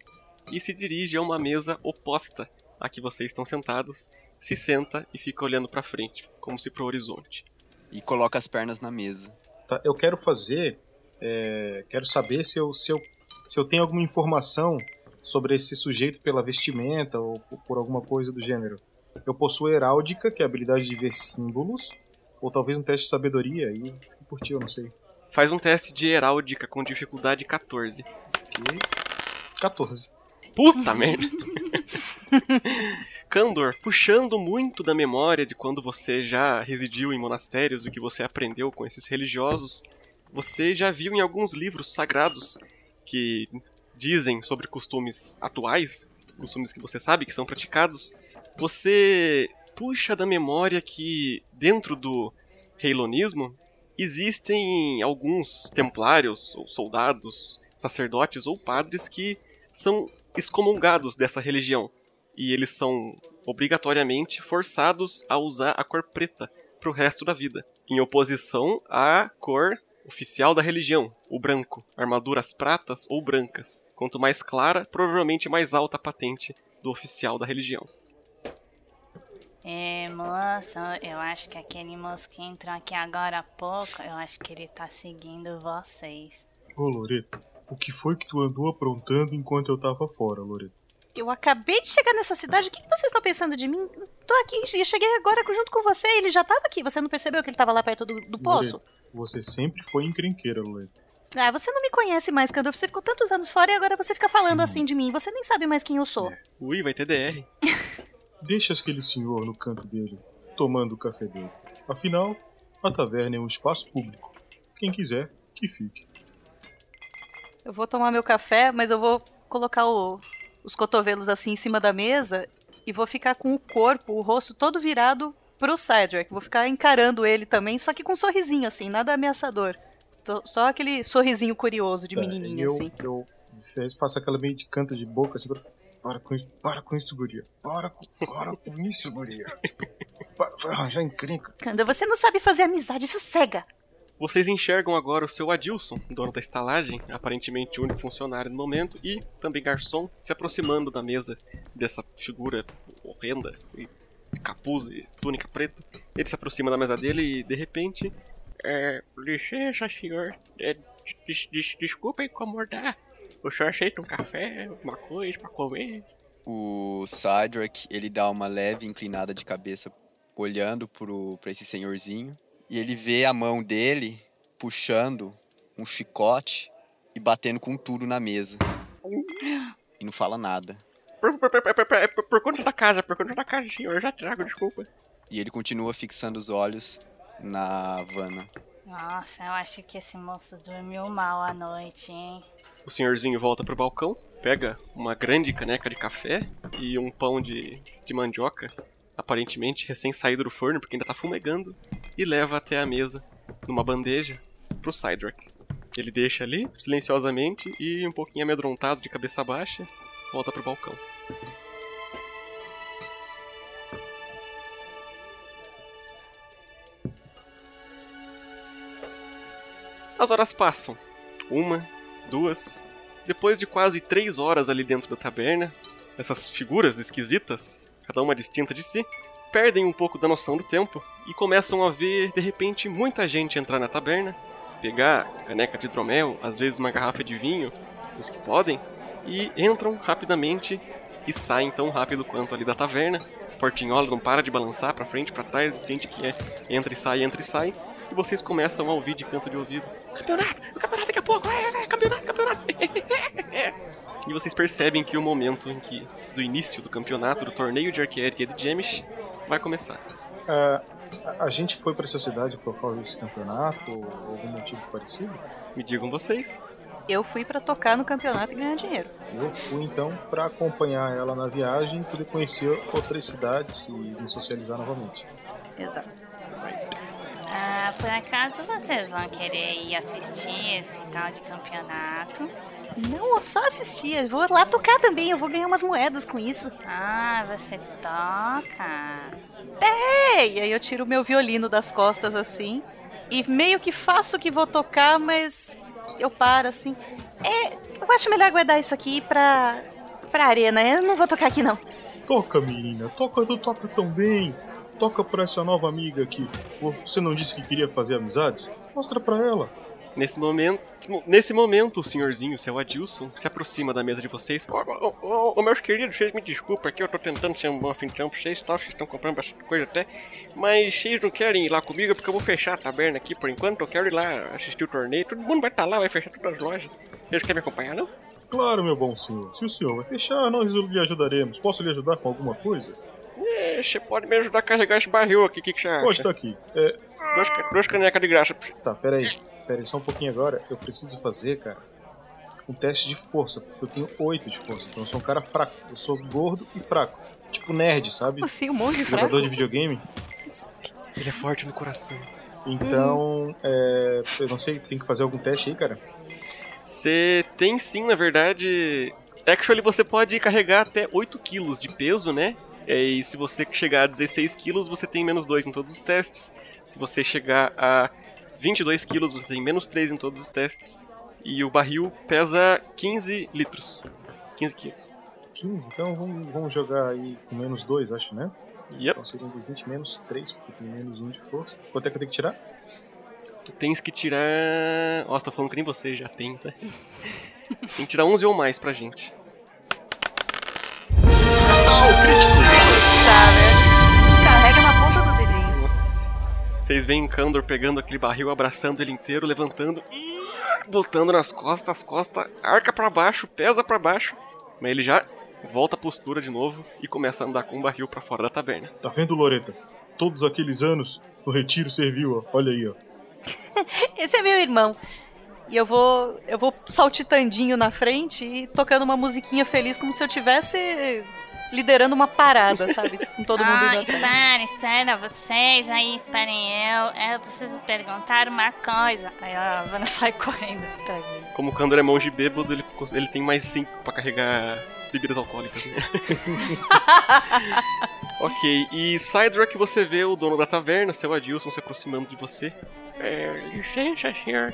e se dirige a uma mesa oposta à que vocês estão sentados. Se senta e fica olhando pra frente, como se pro horizonte. E coloca as pernas na mesa. Tá, eu quero fazer. é, quero saber se eu, se, eu, se eu tenho alguma informação sobre esse sujeito pela vestimenta ou por- alguma coisa do gênero. Eu possuo heráldica, que é a habilidade de ver símbolos, ou talvez um teste de sabedoria, e fico por ti, eu não sei. Faz um teste de heráldica com dificuldade 14. 14. Puta merda! Candor, puxando muito da memória de quando você já residiu em monastérios o que você aprendeu com esses religiosos, você já viu em alguns livros sagrados que dizem sobre costumes atuais, costumes que você sabe que são praticados. Você puxa da memória que dentro do reilonismo existem alguns templários ou soldados, sacerdotes ou padres que são excomungados dessa religião e eles são obrigatoriamente forçados a usar a cor preta para o resto da vida, em oposição à cor oficial da religião, o branco, armaduras pratas ou brancas. Quanto mais clara, provavelmente mais alta a patente do oficial da religião. É, moço, eu acho que aquele moço que entrou aqui agora há pouco, eu acho que ele tá seguindo vocês. Ô, Loreto, o que foi que tu andou aprontando enquanto eu tava fora, Loreto? Eu acabei de chegar nessa cidade. O que que vocês estão pensando de mim? Tô aqui, eu cheguei agora junto com você. Ele já tava aqui. Você não percebeu que ele tava lá perto do, do poço? Loreto, você sempre foi encrenqueira, Loreto. Ah, você não me conhece mais, Candor. Você ficou tantos anos fora e agora você fica falando assim de mim. Você nem sabe mais quem eu sou. Ui, vai ter DR. Deixa aquele senhor no canto dele, tomando o café dele. Afinal, a taverna é um espaço público. Quem quiser, que fique. Eu vou tomar meu café, mas eu vou colocar o- os cotovelos assim em cima da mesa e vou ficar com o corpo, o rosto todo virado pro Cydrak. Vou ficar encarando ele também, só que com um sorrisinho assim, nada ameaçador. Tô- Só aquele sorrisinho curioso de Tá, menininha eu, assim. Eu faço aquela meio de canto de boca assim. Para com isso, para com isso, guria. Para, com- para com isso, guria. Para, vai arranjar encrenca. Canda, você não sabe fazer amizade, isso cega. Vocês enxergam agora o seu Adilson, dono da estalagem, aparentemente o único funcionário no momento, e também garçom, se aproximando da mesa dessa figura horrenda, e capuz e túnica preta. Ele se aproxima da mesa dele e, de repente, É, licença, senhor. É, des, des, desculpa incomodar. O senhor aceita um café, alguma coisa pra comer? O Cydrak, ele dá uma leve inclinada de cabeça olhando pro, pra esse senhorzinho. E ele vê a mão dele puxando um chicote e batendo com tudo na mesa. E não fala nada. Por, por, por, por, por, por, por conta da casa, por conta da casa, senhor. Eu já trago, desculpa. E ele continua fixando os olhos na Havana. Nossa, eu acho que esse moço dormiu mal à noite, hein? O senhorzinho volta pro balcão, pega uma grande caneca de café e um pão de, de mandioca, aparentemente recém-saído do forno, porque ainda tá fumegando, e leva até a mesa, numa bandeja, pro Cydrak. Ele deixa ali, silenciosamente, e um pouquinho amedrontado, de cabeça baixa, volta pro balcão. As horas passam. Uma, duas. Depois de quase três horas ali dentro da taberna, essas figuras esquisitas, cada uma distinta de si, perdem um pouco da noção do tempo e começam a ver, de repente, muita gente entrar na taberna, pegar caneca de hidromel, às vezes uma garrafa de vinho, os que podem, e entram rapidamente e saem tão rápido quanto ali da taverna. Portinhola não para de balançar pra frente, pra trás, gente que é, entra e sai, entra e sai, e vocês começam a ouvir de canto de ouvido. Campeonato! O campeonato daqui a pouco! É, é, campeonato, campeonato! E vocês percebem que o momento em que do início do campeonato, do torneio de Arqueérica e de Jemish, vai começar. Ah, a- gente foi pra essa cidade por causa desse campeonato ou algum motivo parecido? Me digam vocês. Eu fui pra tocar no campeonato e ganhar dinheiro. Eu fui então pra acompanhar ela na viagem poder conhecer outras cidades e me socializar novamente. Exato. Ah, por acaso vocês vão querer ir assistir esse tal de campeonato? Não, eu só assistir. Eu vou lá tocar também. Eu vou ganhar umas moedas com isso. Ah, você toca? É, e aí eu tiro o meu violino das costas assim. E meio que faço que vou tocar, mas eu paro assim. É, eu acho melhor guardar isso aqui pra, pra arena. Eu não vou tocar aqui não. Toca, menina, toca, tu toca tão bem. Toca pra essa nova amiga aqui. Você não disse que queria fazer amizades? Mostra pra ela. Nesse momento, nesse momento, o senhorzinho, seu Adilson, se aproxima da mesa de vocês. Ô, ô, ô, ô, meus queridos, vocês me desculpem aqui, eu tô tentando ser um bom anfitrião pra vocês, tal, vocês estão comprando bastante coisa até, mas vocês não querem ir lá comigo porque eu vou fechar a taberna aqui por enquanto, eu quero ir lá assistir o torneio, todo mundo vai estar lá, vai fechar todas as lojas. Vocês querem me acompanhar, não? Claro, meu bom senhor. Se o senhor vai fechar, nós lhe ajudaremos. Posso lhe ajudar com alguma coisa? É, você pode me ajudar a carregar esse barril aqui, o que, que você acha? Pode estar aqui. É... Duas, duas canecas de graça. Tá, peraí. Peraí, só um pouquinho agora. Eu preciso fazer, cara, um teste de força. Porque eu tenho 8 de força. Então eu sou um cara fraco. Eu sou gordo e fraco. Tipo nerd, sabe? Assim, um monte de Jogador fraco. de videogame. Ele é forte no coração. Então, é, eu não sei, tem que fazer algum teste aí, cara? Você tem sim, na verdade. Actually, você pode carregar até 8 quilos de peso, né? É, E se você chegar a 16 quilos, você tem menos 2 em todos os testes. Se você chegar a 22 quilos, você tem menos 3 em todos os testes. E o barril pesa 15 litros. 15 quilos. 15? Então vamos, vamos jogar aí com menos 2, acho, né? Yep. Então seria de 20 menos 3, porque tem menos 1 de força. Quanto é que eu tenho que tirar? Tu tens que tirar. Nossa, tô falando que nem você já tem, sabe? tem que tirar 11 ou mais pra gente. Tá, Vocês veem Kandor pegando aquele barril, abraçando ele inteiro, levantando, botando nas costas, as costas, arca pra baixo, pesa pra baixo. Mas ele já volta a postura de novo e começa a andar com o barril pra fora da taberna. Tá vendo, Loreta? Todos aqueles anos no retiro serviu, ó. Olha aí, ó. Esse é meu irmão. E eu vou, eu vou saltitandinho na frente e tocando uma musiquinha feliz como se eu tivesse liderando uma parada, sabe? Com todo mundo ah, indo atrás. espera, espera vocês, aí esperem eu. Eu preciso perguntar uma coisa. Aí a Havana sai correndo atrás dele. Como o Kandor é monge bêbado, ele, ele tem mais 5 pra carregar bebidas alcoólicas. Né? ok, e Cydrak você vê o dono da taverna, seu Adilson, se aproximando de você. É, licença, senhor.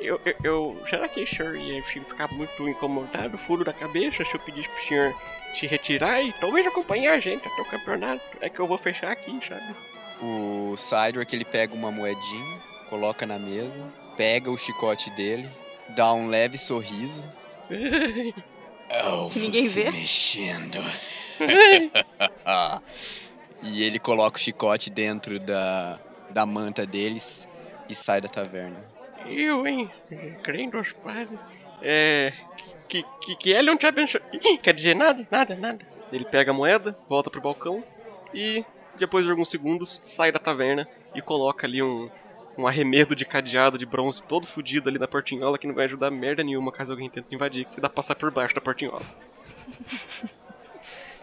Eu, eu, eu- será que o senhor ia fi- ficar muito incomodado, furo da cabeça, se eu pedisse pro senhor se retirar e talvez acompanhar a gente até o campeonato? É que eu vou fechar aqui, sabe? O Sidewalk ele pega uma moedinha, coloca na mesa, pega o chicote dele, dá um leve sorriso. Elfo Ninguém se vê. mexendo. e ele coloca o chicote dentro da, da manta deles e sai da taverna. Eu, hein? Crendo aos padres. É. Que, que, que ele não te abençoe. Ih, Quer dizer nada? Nada, nada. Ele pega a moeda, volta pro balcão e, depois de alguns segundos, sai da taverna e coloca ali um, um arremedo de cadeado de bronze todo fudido ali na portinhola que não vai ajudar merda nenhuma caso alguém tente invadir, que dá pra passar por baixo da portinhola.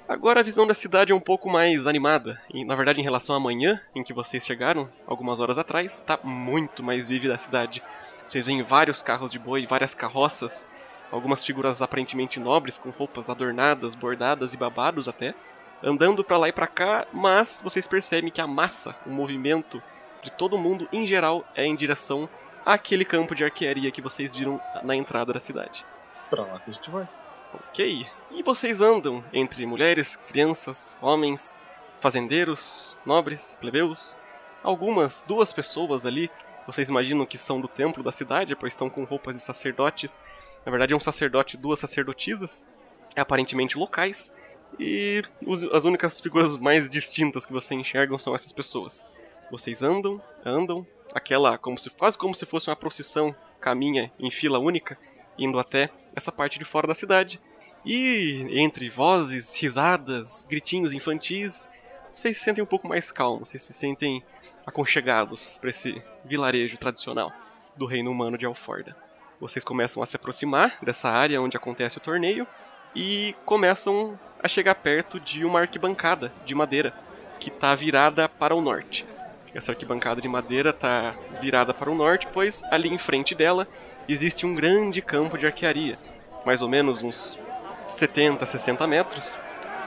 Agora a visão da cidade é um pouco mais animada. E, na verdade, em relação à manhã em que vocês chegaram, algumas horas atrás, está muito mais vívida a cidade. Vocês veem vários carros de boi, várias carroças, algumas figuras aparentemente nobres com roupas adornadas, bordadas e babados até, andando pra lá e pra cá, mas vocês percebem que a massa, o movimento de todo mundo em geral é em direção àquele campo de arquearia que vocês viram na entrada da cidade. Pra lá que a gente vai. Ok. E vocês andam entre mulheres, crianças, homens, fazendeiros, nobres, plebeus. Algumas, duas pessoas ali, vocês imaginam que são do templo da cidade, pois estão com roupas de sacerdotes. Na verdade, é um sacerdote e duas sacerdotisas, aparentemente locais. E as únicas figuras mais distintas que vocês enxergam são essas pessoas. Vocês andam, andam, aquela como se quase como se fosse uma procissão, caminha em fila única, indo até essa parte de fora da cidade. E entre vozes, risadas, gritinhos infantis, vocês se sentem um pouco mais calmos, vocês se sentem aconchegados para esse vilarejo tradicional do reino humano de Alforda. Vocês começam a se aproximar dessa área onde acontece o torneio e começam a chegar perto de uma arquibancada de madeira que está virada para o norte. Essa arquibancada de madeira está virada para o norte, pois ali em frente dela existe um grande campo de arquearia, mais ou menos uns 70, 60 metros,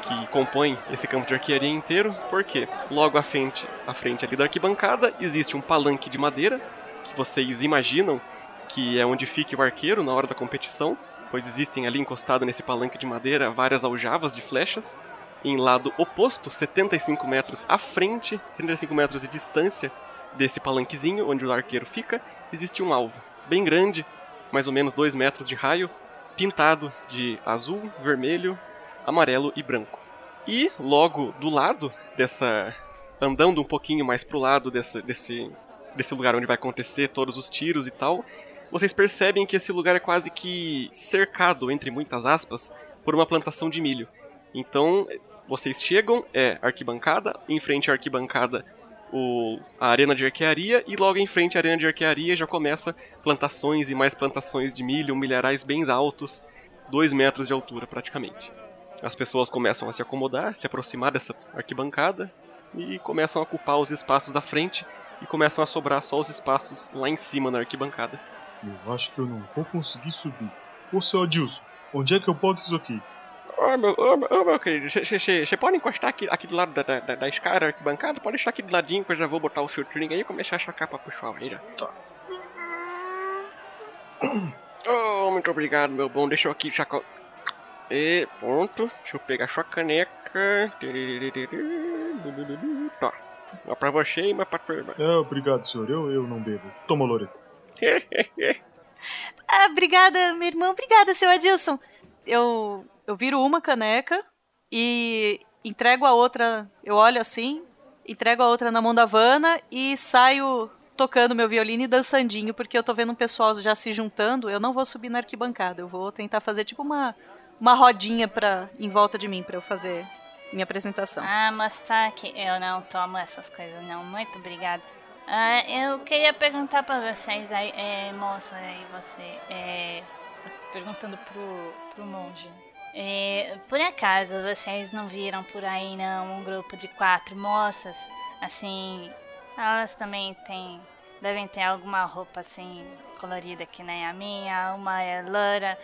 que compõe esse campo de arquearia inteiro, porque logo à frente, à frente ali da arquibancada existe um palanque de madeira, que vocês imaginam que é onde fica o arqueiro na hora da competição, pois existem ali encostado nesse palanque de madeira várias aljavas de flechas. Em lado oposto, 75 metros à frente, 75 metros de distância desse palanquezinho onde o arqueiro fica, existe um alvo bem grande, mais ou menos 2 metros de raio, pintado de azul, vermelho, amarelo e branco. E logo do lado dessa. andando um pouquinho mais pro lado dessa, desse, desse lugar onde vai acontecer todos os tiros e tal, vocês percebem que esse lugar é quase que cercado, entre muitas aspas, por uma plantação de milho. Então, vocês chegam, é arquibancada, em frente à arquibancada o, a arena de arquearia e logo em frente à arena de arquearia já começa plantações e mais plantações de milho, milharais bem altos, 2 metros de altura praticamente. As pessoas começam a se acomodar, se aproximar dessa arquibancada e começam a ocupar os espaços da frente e começam a sobrar só os espaços lá em cima na arquibancada. Eu acho que eu não vou conseguir subir. Ô, seu Adilson, onde é que eu boto isso aqui? Ô meu, ô, meu- ô, meu querido, você pode encostar aqui, aqui do lado da, da, da, da escada arquibancada? Pode deixar aqui do ladinho que eu já vou botar o filtrinho aí e começar a chacar pra pessoal aí já. Tá. Oh, muito obrigado, meu bom. Deixa eu aqui chacal. E pronto. Deixa eu pegar sua caneca. Tá. Uma pra você e uma pra tua irmã. É, obrigado, senhor. Eu, eu não bebo. Toma, Loreta. Ah, obrigada, meu irmão. Obrigada, seu Adilson. Eu, eu viro uma caneca e entrego a outra. Eu olho assim, entrego a outra na mão da Vanna e saio tocando meu violino e dançandinho, porque eu tô vendo um pessoal já se juntando. Eu não vou subir na arquibancada. Eu vou tentar fazer tipo uma, uma rodinha pra, em volta de mim pra eu fazer minha apresentação. Ah, Mostak, eu não tomo essas coisas, não. Muito obrigada. Ah, eu queria perguntar pra vocês aí, é, moça, aí você, é, perguntando pro, pro monge. É, por acaso vocês não viram por aí não um grupo de quatro moças? Assim, elas também têm, devem ter alguma roupa assim colorida que nem a minha. Uma é loura,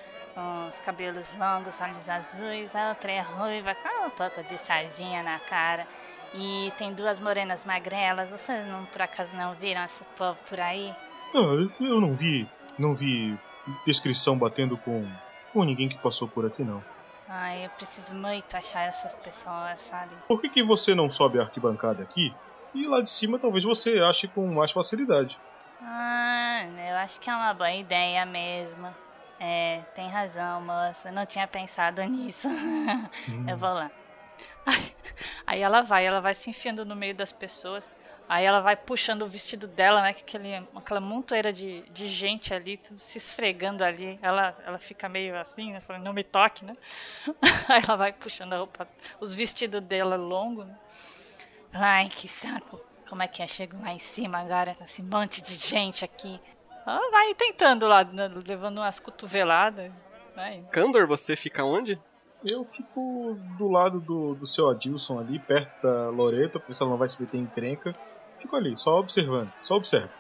os cabelos longos, olhos azuis, a outra é ruiva, com um pouco de sardinha na cara. E tem duas morenas magrelas. Vocês não por acaso não viram esse povo por aí? Não, eu não vi. Não vi descrição batendo com, com ninguém que passou por aqui, não. Ai, eu preciso muito achar essas pessoas, sabe? Por que, que você não sobe a arquibancada aqui? E lá de cima talvez você ache com mais facilidade. Ah, eu acho que é uma boa ideia mesmo. É, tem razão, moça. Não tinha pensado nisso. Eu vou lá. Aí ela vai, ela vai se enfiando no meio das pessoas. Aí ela vai puxando o vestido dela, né? Que aquele, aquela montoeira de, de gente ali, tudo se esfregando ali. Ela, ela fica meio assim, né? Falando, não me toque, né? Aí ela vai puxando a roupa, os vestidos dela longo, né? Ai, que saco. Como é que eu chego lá em cima agora com esse monte de gente aqui? Ela vai tentando lá, né, levando umas cotoveladas. Vai. Candor, você fica onde? Eu fico do lado do, do seu Adilson ali, perto da Loreta, porque ela não vai se meter em encrenca. Fico ali, só observando, só observo.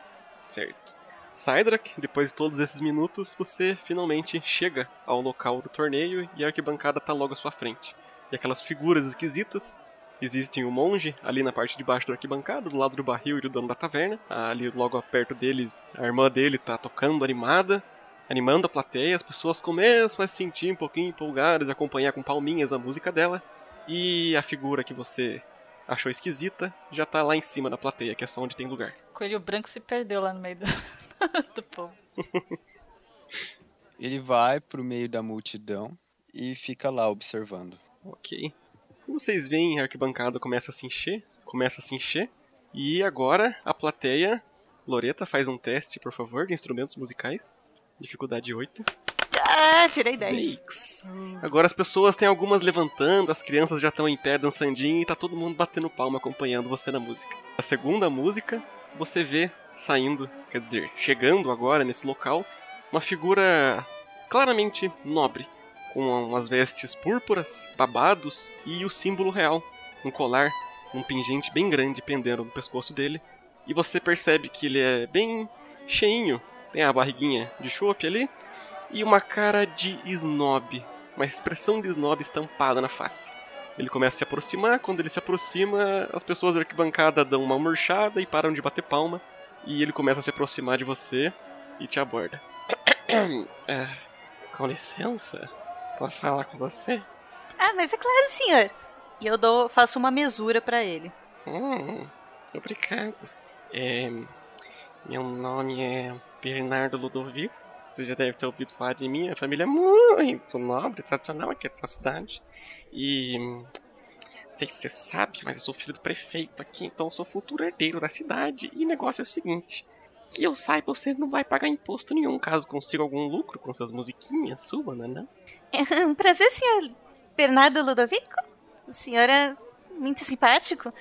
Certo. Sidrak, depois de todos esses minutos, você finalmente chega ao local do torneio e a arquibancada tá logo à sua frente. E aquelas figuras esquisitas. Existem o monge ali na parte de baixo da arquibancada, do lado do barril e do dono da taverna. Ali logo perto deles, a irmã dele tá tocando animada, animando a plateia. As pessoas começam a se sentir um pouquinho empolgadas e acompanhar com palminhas a música dela. E a figura que você achou esquisita já tá lá em cima da plateia, que é só onde tem lugar. Coelho branco se perdeu lá no meio do, do povo. Ele vai pro meio da multidão e fica lá observando. Ok. Como vocês veem, a arquibancada começa a se encher, começa a se encher. E agora a plateia. Loreta, faz um teste, por favor, de instrumentos musicais. Dificuldade 8. Ah, tirei 10. Bakes. Agora as pessoas têm algumas levantando, as crianças já estão em pé dançandinho e tá todo mundo batendo palma acompanhando você na música. A segunda música, você vê saindo, quer dizer, chegando agora nesse local, uma figura claramente nobre, com umas vestes púrpuras, babados e o símbolo real, um colar, um pingente bem grande pendendo no pescoço dele. E você percebe que ele é bem cheinho, tem a barriguinha de chope ali e uma cara de snob, uma expressão de snob estampada na face. Ele começa a se aproximar, quando ele se aproxima, as pessoas da arquibancada dão uma murchada e param de bater palma, e ele começa a se aproximar de você e te aborda. É, com licença, posso falar com você? Ah, mas é claro, senhor. E eu dou, faço uma mesura pra ele. Hum, obrigado. É, meu nome é Bernardo Ludovico. Você já deve ter ouvido falar de mim. A família é muito nobre, tradicional aqui dessa cidade. E. Não sei se você sabe, mas eu sou filho do prefeito aqui, então eu sou futuro herdeiro da cidade. E o negócio é o seguinte: que eu saiba, você não vai pagar imposto nenhum caso consiga algum lucro com suas musiquinhas sua, não é? Não? É um prazer, senhor Bernardo Ludovico. O senhor é muito simpático.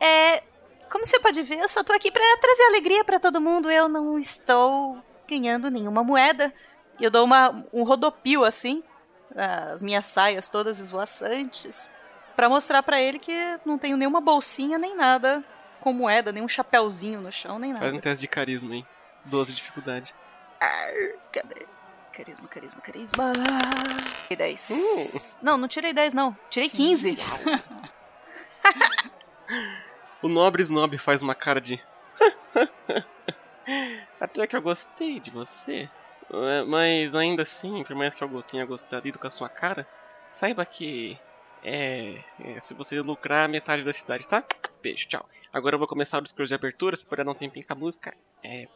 É, como você pode ver, eu só tô aqui pra trazer alegria pra todo mundo. Eu não estou ganhando nenhuma moeda. E eu dou uma, um rodopio assim, as minhas saias todas esvoaçantes, pra mostrar pra ele que não tenho nenhuma bolsinha nem nada com moeda, nem um chapéuzinho no chão, nem nada. Faz um teste de carisma, hein? 12 de dificuldade. Ar, cadê? Carisma, carisma, carisma. Tirei 10. Não, não tirei 10, não. Tirei 15. O nobre snob faz uma cara de. Até que eu gostei de você. É, Mas ainda assim, por mais que eu tenha gostado com a sua cara, saiba que. É, é, Se você lucrar metade da cidade, tá? Beijo, tchau. Agora eu vou começar o discurso de abertura, se puder dar um tempinho com a música. É.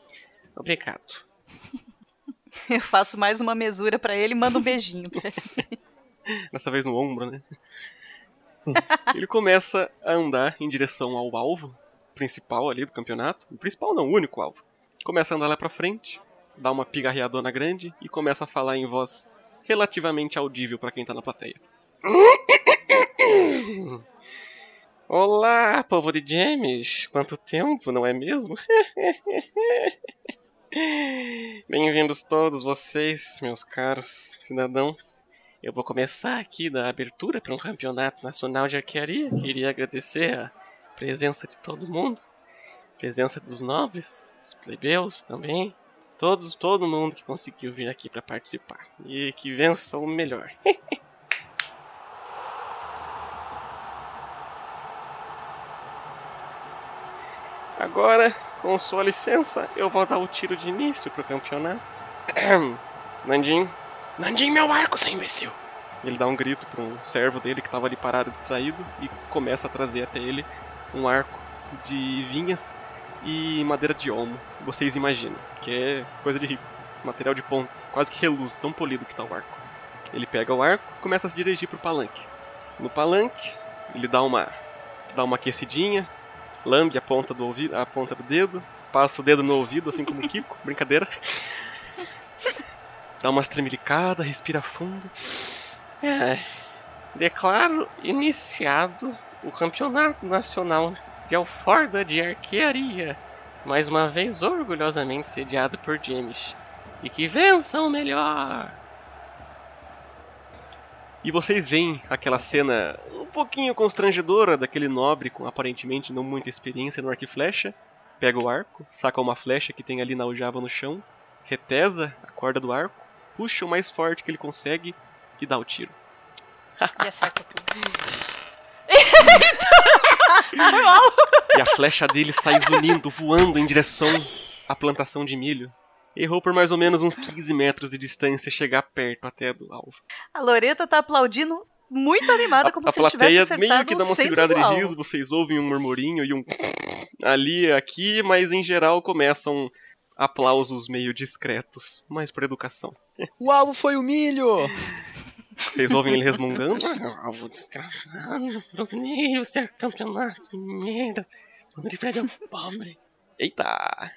Obrigado. Eu faço mais uma mesura pra ele e mando um beijinho pra ele. Dessa vez no ombro, né? Ele começa a andar em direção ao alvo principal ali do campeonato. O principal não, o único alvo. Começa a andar lá pra frente, dá uma pigarreadona grande e começa a falar em voz relativamente audível pra quem tá na plateia. Olá, povo de James! Quanto tempo, não é mesmo? Bem-vindos todos vocês, meus caros cidadãos. Eu vou começar aqui da abertura para um campeonato nacional de arquearia. Queria agradecer a presença de todo mundo, presença dos nobres, dos plebeus também, todos, todo mundo que conseguiu vir aqui para participar e que vença o melhor. Agora, com sua licença, eu vou dar o tiro de início pro campeonato. Nandinho. Nandinho, meu arco, seu imbecil! Ele dá um grito para um servo dele que estava ali parado distraído e começa a trazer até ele um arco de vinhas e madeira de olmo. Vocês imaginam, que é coisa de rico. Material de ponta, quase que reluz, tão polido que tá o arco. Ele pega o arco e começa a se dirigir pro palanque. No palanque, ele dá uma dá uma aquecidinha, lambe a ponta do ouvido, a ponta do dedo, passa o dedo no ouvido assim como o Kiko, brincadeira. Dá uma tremilicada, respira fundo. É, declaro iniciado o Campeonato Nacional de Alforda de Arquearia, mais uma vez orgulhosamente sediado por James. E que vença o melhor! E vocês veem aquela cena um pouquinho constrangedora daquele nobre com aparentemente não muita experiência no arco e flecha. Pega o arco, saca uma flecha que tem ali na aljava no chão, retesa a corda do arco, puxa o mais forte que ele consegue e dá o tiro. E acerta Foi mal. E a flecha dele sai zunindo, voando em direção à plantação de milho. Errou por mais ou menos uns 15 metros de distância chegar perto até do alvo. A Loreta tá aplaudindo muito animada, como a se tivesse plateia acertado meio que dá uma segurada de riso, vocês ouvem um murmurinho e um ali, aqui, mas em geral começam aplausos meio discretos, mas por educação. O alvo foi o milho! Vocês ouvem ele resmungando? Alvo desgraçado, primeiro ser campeonato merda. O de Fred é pobre. Eita!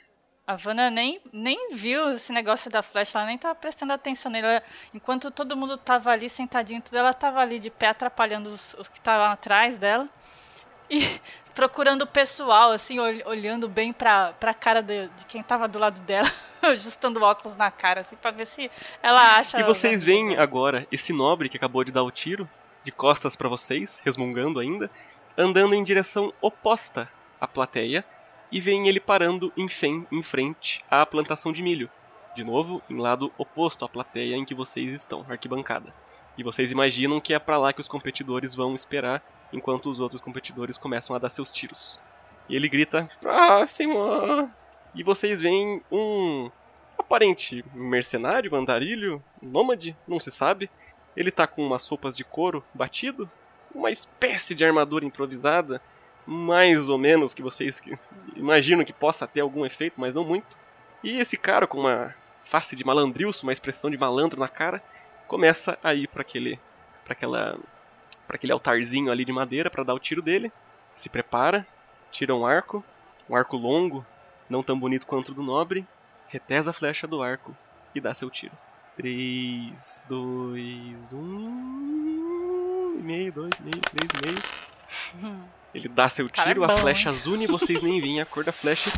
A Vanna nem, nem viu esse negócio da flecha, ela nem tava prestando atenção nele. Ela- enquanto todo mundo tava ali sentadinho, tudo, ela tava ali de pé atrapalhando os, os que estavam atrás dela. E procurando o pessoal, assim, ol- olhando bem pra, pra cara de, de quem tava do lado dela, ajustando óculos na cara, assim, pra ver se ela acha. E vocês veem agora esse nobre que acabou de dar o tiro, de costas pra vocês, resmungando ainda, andando em direção oposta à plateia, e veem ele parando em, fen- em frente à plantação de milho. De novo, em lado oposto à plateia em que vocês estão, arquibancada. E vocês imaginam que é pra lá que os competidores vão esperar, enquanto os outros competidores começam a dar seus tiros. E ele grita: Próximo! E vocês veem um aparente mercenário, andarilho, nômade, não se sabe. Ele tá com umas roupas de couro batido, uma espécie de armadura improvisada, mais ou menos que vocês imaginam que possa ter algum efeito, mas não muito. E esse cara com uma face de malandrilso, uma expressão de malandro na cara, começa a ir para aquele para aquela para aquele altarzinho ali de madeira para dar o tiro dele. Se prepara, tira um arco, um arco longo, não tão bonito quanto o do nobre, retesa a flecha do arco e dá seu tiro. 3, 2, 1. Meio, 2, meio, 3, meio. Ele dá seu é tiro, a flecha zune e vocês nem veem a cor da flecha.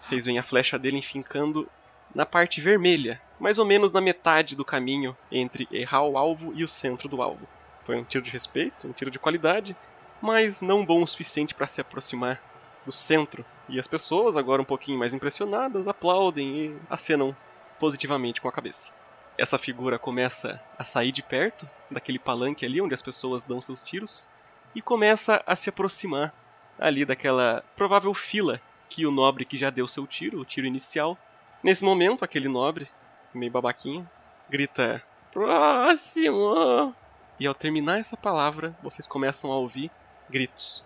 Vocês veem a flecha dele enfincando na parte vermelha, mais ou menos na metade do caminho entre errar o alvo e o centro do alvo. Foi um tiro de respeito, um tiro de qualidade, mas não bom o suficiente para se aproximar do centro. E as pessoas, agora um pouquinho mais impressionadas, aplaudem e acenam positivamente com a cabeça. Essa figura começa a sair de perto daquele palanque ali onde as pessoas dão seus tiros e começa a se aproximar ali daquela provável fila que o nobre que já deu seu tiro, o tiro inicial. Nesse momento, aquele nobre, meio babaquinho, grita: Próximo! E ao terminar essa palavra, vocês começam a ouvir gritos.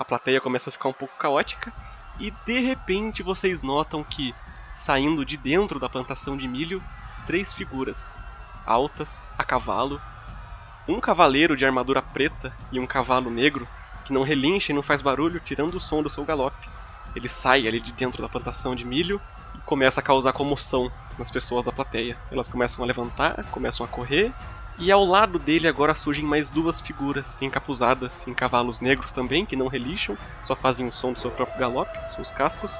A plateia começa a ficar um pouco caótica e de repente vocês notam que, saindo de dentro da plantação de milho, três figuras, altas, a cavalo, um cavaleiro de armadura preta e um cavalo negro, que não relincha e não faz barulho, tirando o som do seu galope. Ele sai ali de dentro da plantação de milho e começa a causar comoção nas pessoas da plateia. Elas começam a levantar, começam a correr, e ao lado dele agora surgem mais duas figuras encapuzadas em cavalos negros também, que não relixam, só fazem o som do seu próprio galope, seus cascos.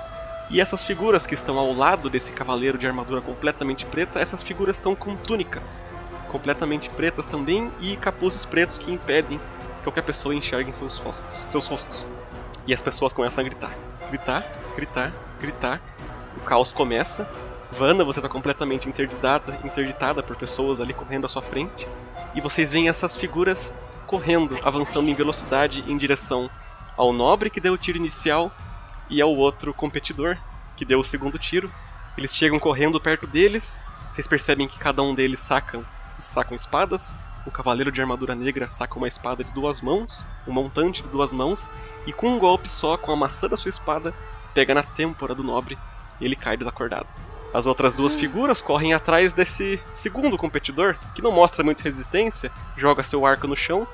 E essas figuras que estão ao lado desse cavaleiro de armadura completamente preta, essas figuras estão com túnicas completamente pretas também e capuzes pretos que impedem que qualquer pessoa enxergue seus rostos, seus rostos. E as pessoas começam a gritar, gritar, gritar, gritar. O caos começa. Vanna, você está completamente interditada, interditada por pessoas ali correndo à sua frente. E vocês veem essas figuras correndo, avançando em velocidade em direção ao nobre que deu o tiro inicial e ao outro competidor que deu o segundo tiro. Eles chegam correndo perto deles. Vocês percebem que cada um deles sacam, sacam espadas. O cavaleiro de armadura negra saca uma espada de duas mãos, um montante de duas mãos, e com um golpe só, com a maçã da sua espada, pega na têmpora do nobre e ele cai desacordado. As outras duas figuras correm atrás desse segundo competidor, que não mostra muita resistência, joga seu arco no chão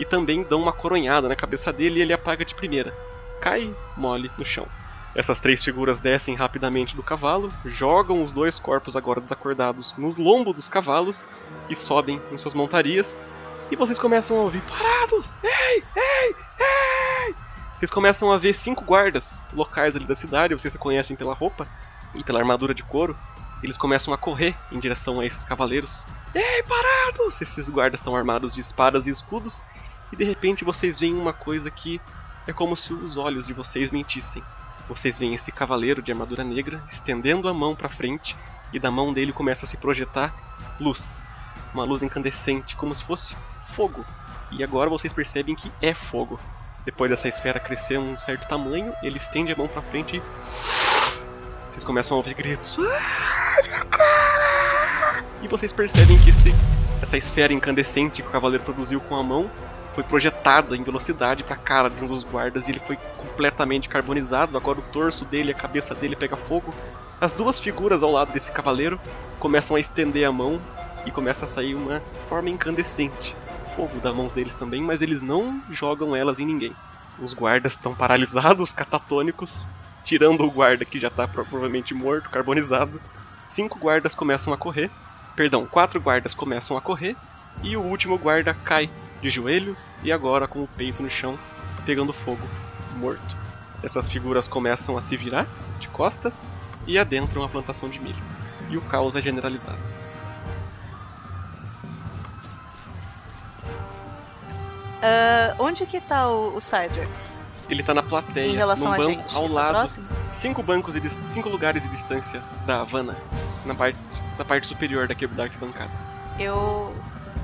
e também dão uma coronhada na cabeça dele e ele apaga de primeira. Cai mole no chão. Essas três figuras descem rapidamente do cavalo, jogam os dois corpos agora desacordados no lombo dos cavalos e sobem em suas montarias. E vocês começam a ouvir: Parados! Ei! Ei! Ei! Vocês começam a ver cinco guardas locais ali da cidade, vocês se conhecem pela roupa e pela armadura de couro. Eles começam a correr em direção a esses cavaleiros. Ei, parados! Esses guardas estão armados de espadas e escudos. E de repente vocês veem uma coisa que é como se os olhos de vocês mentissem. Vocês veem esse cavaleiro de armadura negra estendendo a mão para frente e da mão dele começa a se projetar luz, uma luz incandescente, como se fosse fogo. E agora vocês percebem que é fogo. Depois dessa esfera crescer um certo tamanho, ele estende a mão para frente e vocês começam a ouvir gritos. E vocês percebem que esse, essa esfera incandescente que o cavaleiro produziu com a mão foi projetada em velocidade para a cara de um dos guardas e ele foi completamente carbonizado. Agora o torso dele, a cabeça dele pega fogo. As duas figuras ao lado desse cavaleiro começam a estender a mão e começa a sair uma forma incandescente. Fogo das mãos deles também, mas eles não jogam elas em ninguém. Os guardas estão paralisados, catatônicos, tirando o guarda que já está provavelmente morto, carbonizado. Cinco guardas começam a correr. Perdão, quatro guardas começam a correr e o último guarda cai de joelhos e agora com o peito no chão, pegando fogo, morto. Essas figuras começam a se virar de costas e adentram a plantação de milho. E o caos é generalizado. Ah, onde que tá o, o Cydric? Ele tá na plateia, Em relação num a banco gente, ao lado, próximo? cinco bancos, dis- cinco lugares de distância da Havana, na parte, na parte superior da, da arquibancada. Eu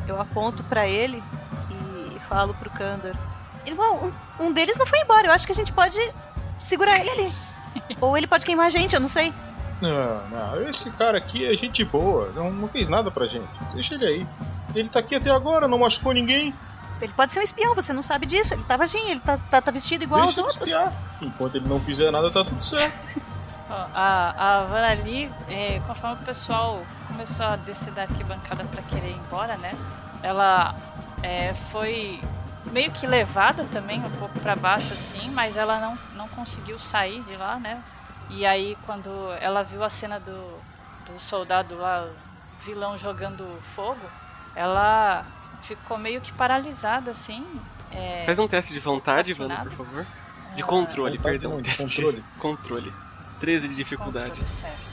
eu aponto pra ele e falo pro Kandor. Irmão, um, um deles não foi embora. Eu acho que a gente pode segurar ele ali. Ou ele pode queimar a gente, eu não sei. Não, não, esse cara aqui é gente boa, não, não fez nada pra gente. Deixa ele aí. Ele tá aqui até agora, não machucou ninguém. Ele pode ser um espião, você não sabe disso. Ele tava agindo, ele tá, tá, tá vestido igual Deixa ele aos outros. espiar. Enquanto ele não fizer nada, tá tudo certo. A, a Havana ali, é, conforme o pessoal começou a descer da arquibancada pra querer ir embora, né? Ela é, foi meio que levada também um pouco pra baixo assim, mas ela não, não conseguiu sair de lá, né? E aí quando ela viu a cena do, do soldado lá, vilão jogando fogo, ela ficou meio que paralisada assim. é, Faz um teste de vontade, fascinada. por favor. De Ah, controle, Vontade perdão. de teste controle. De controle. 13 de dificuldade. Controle, certo.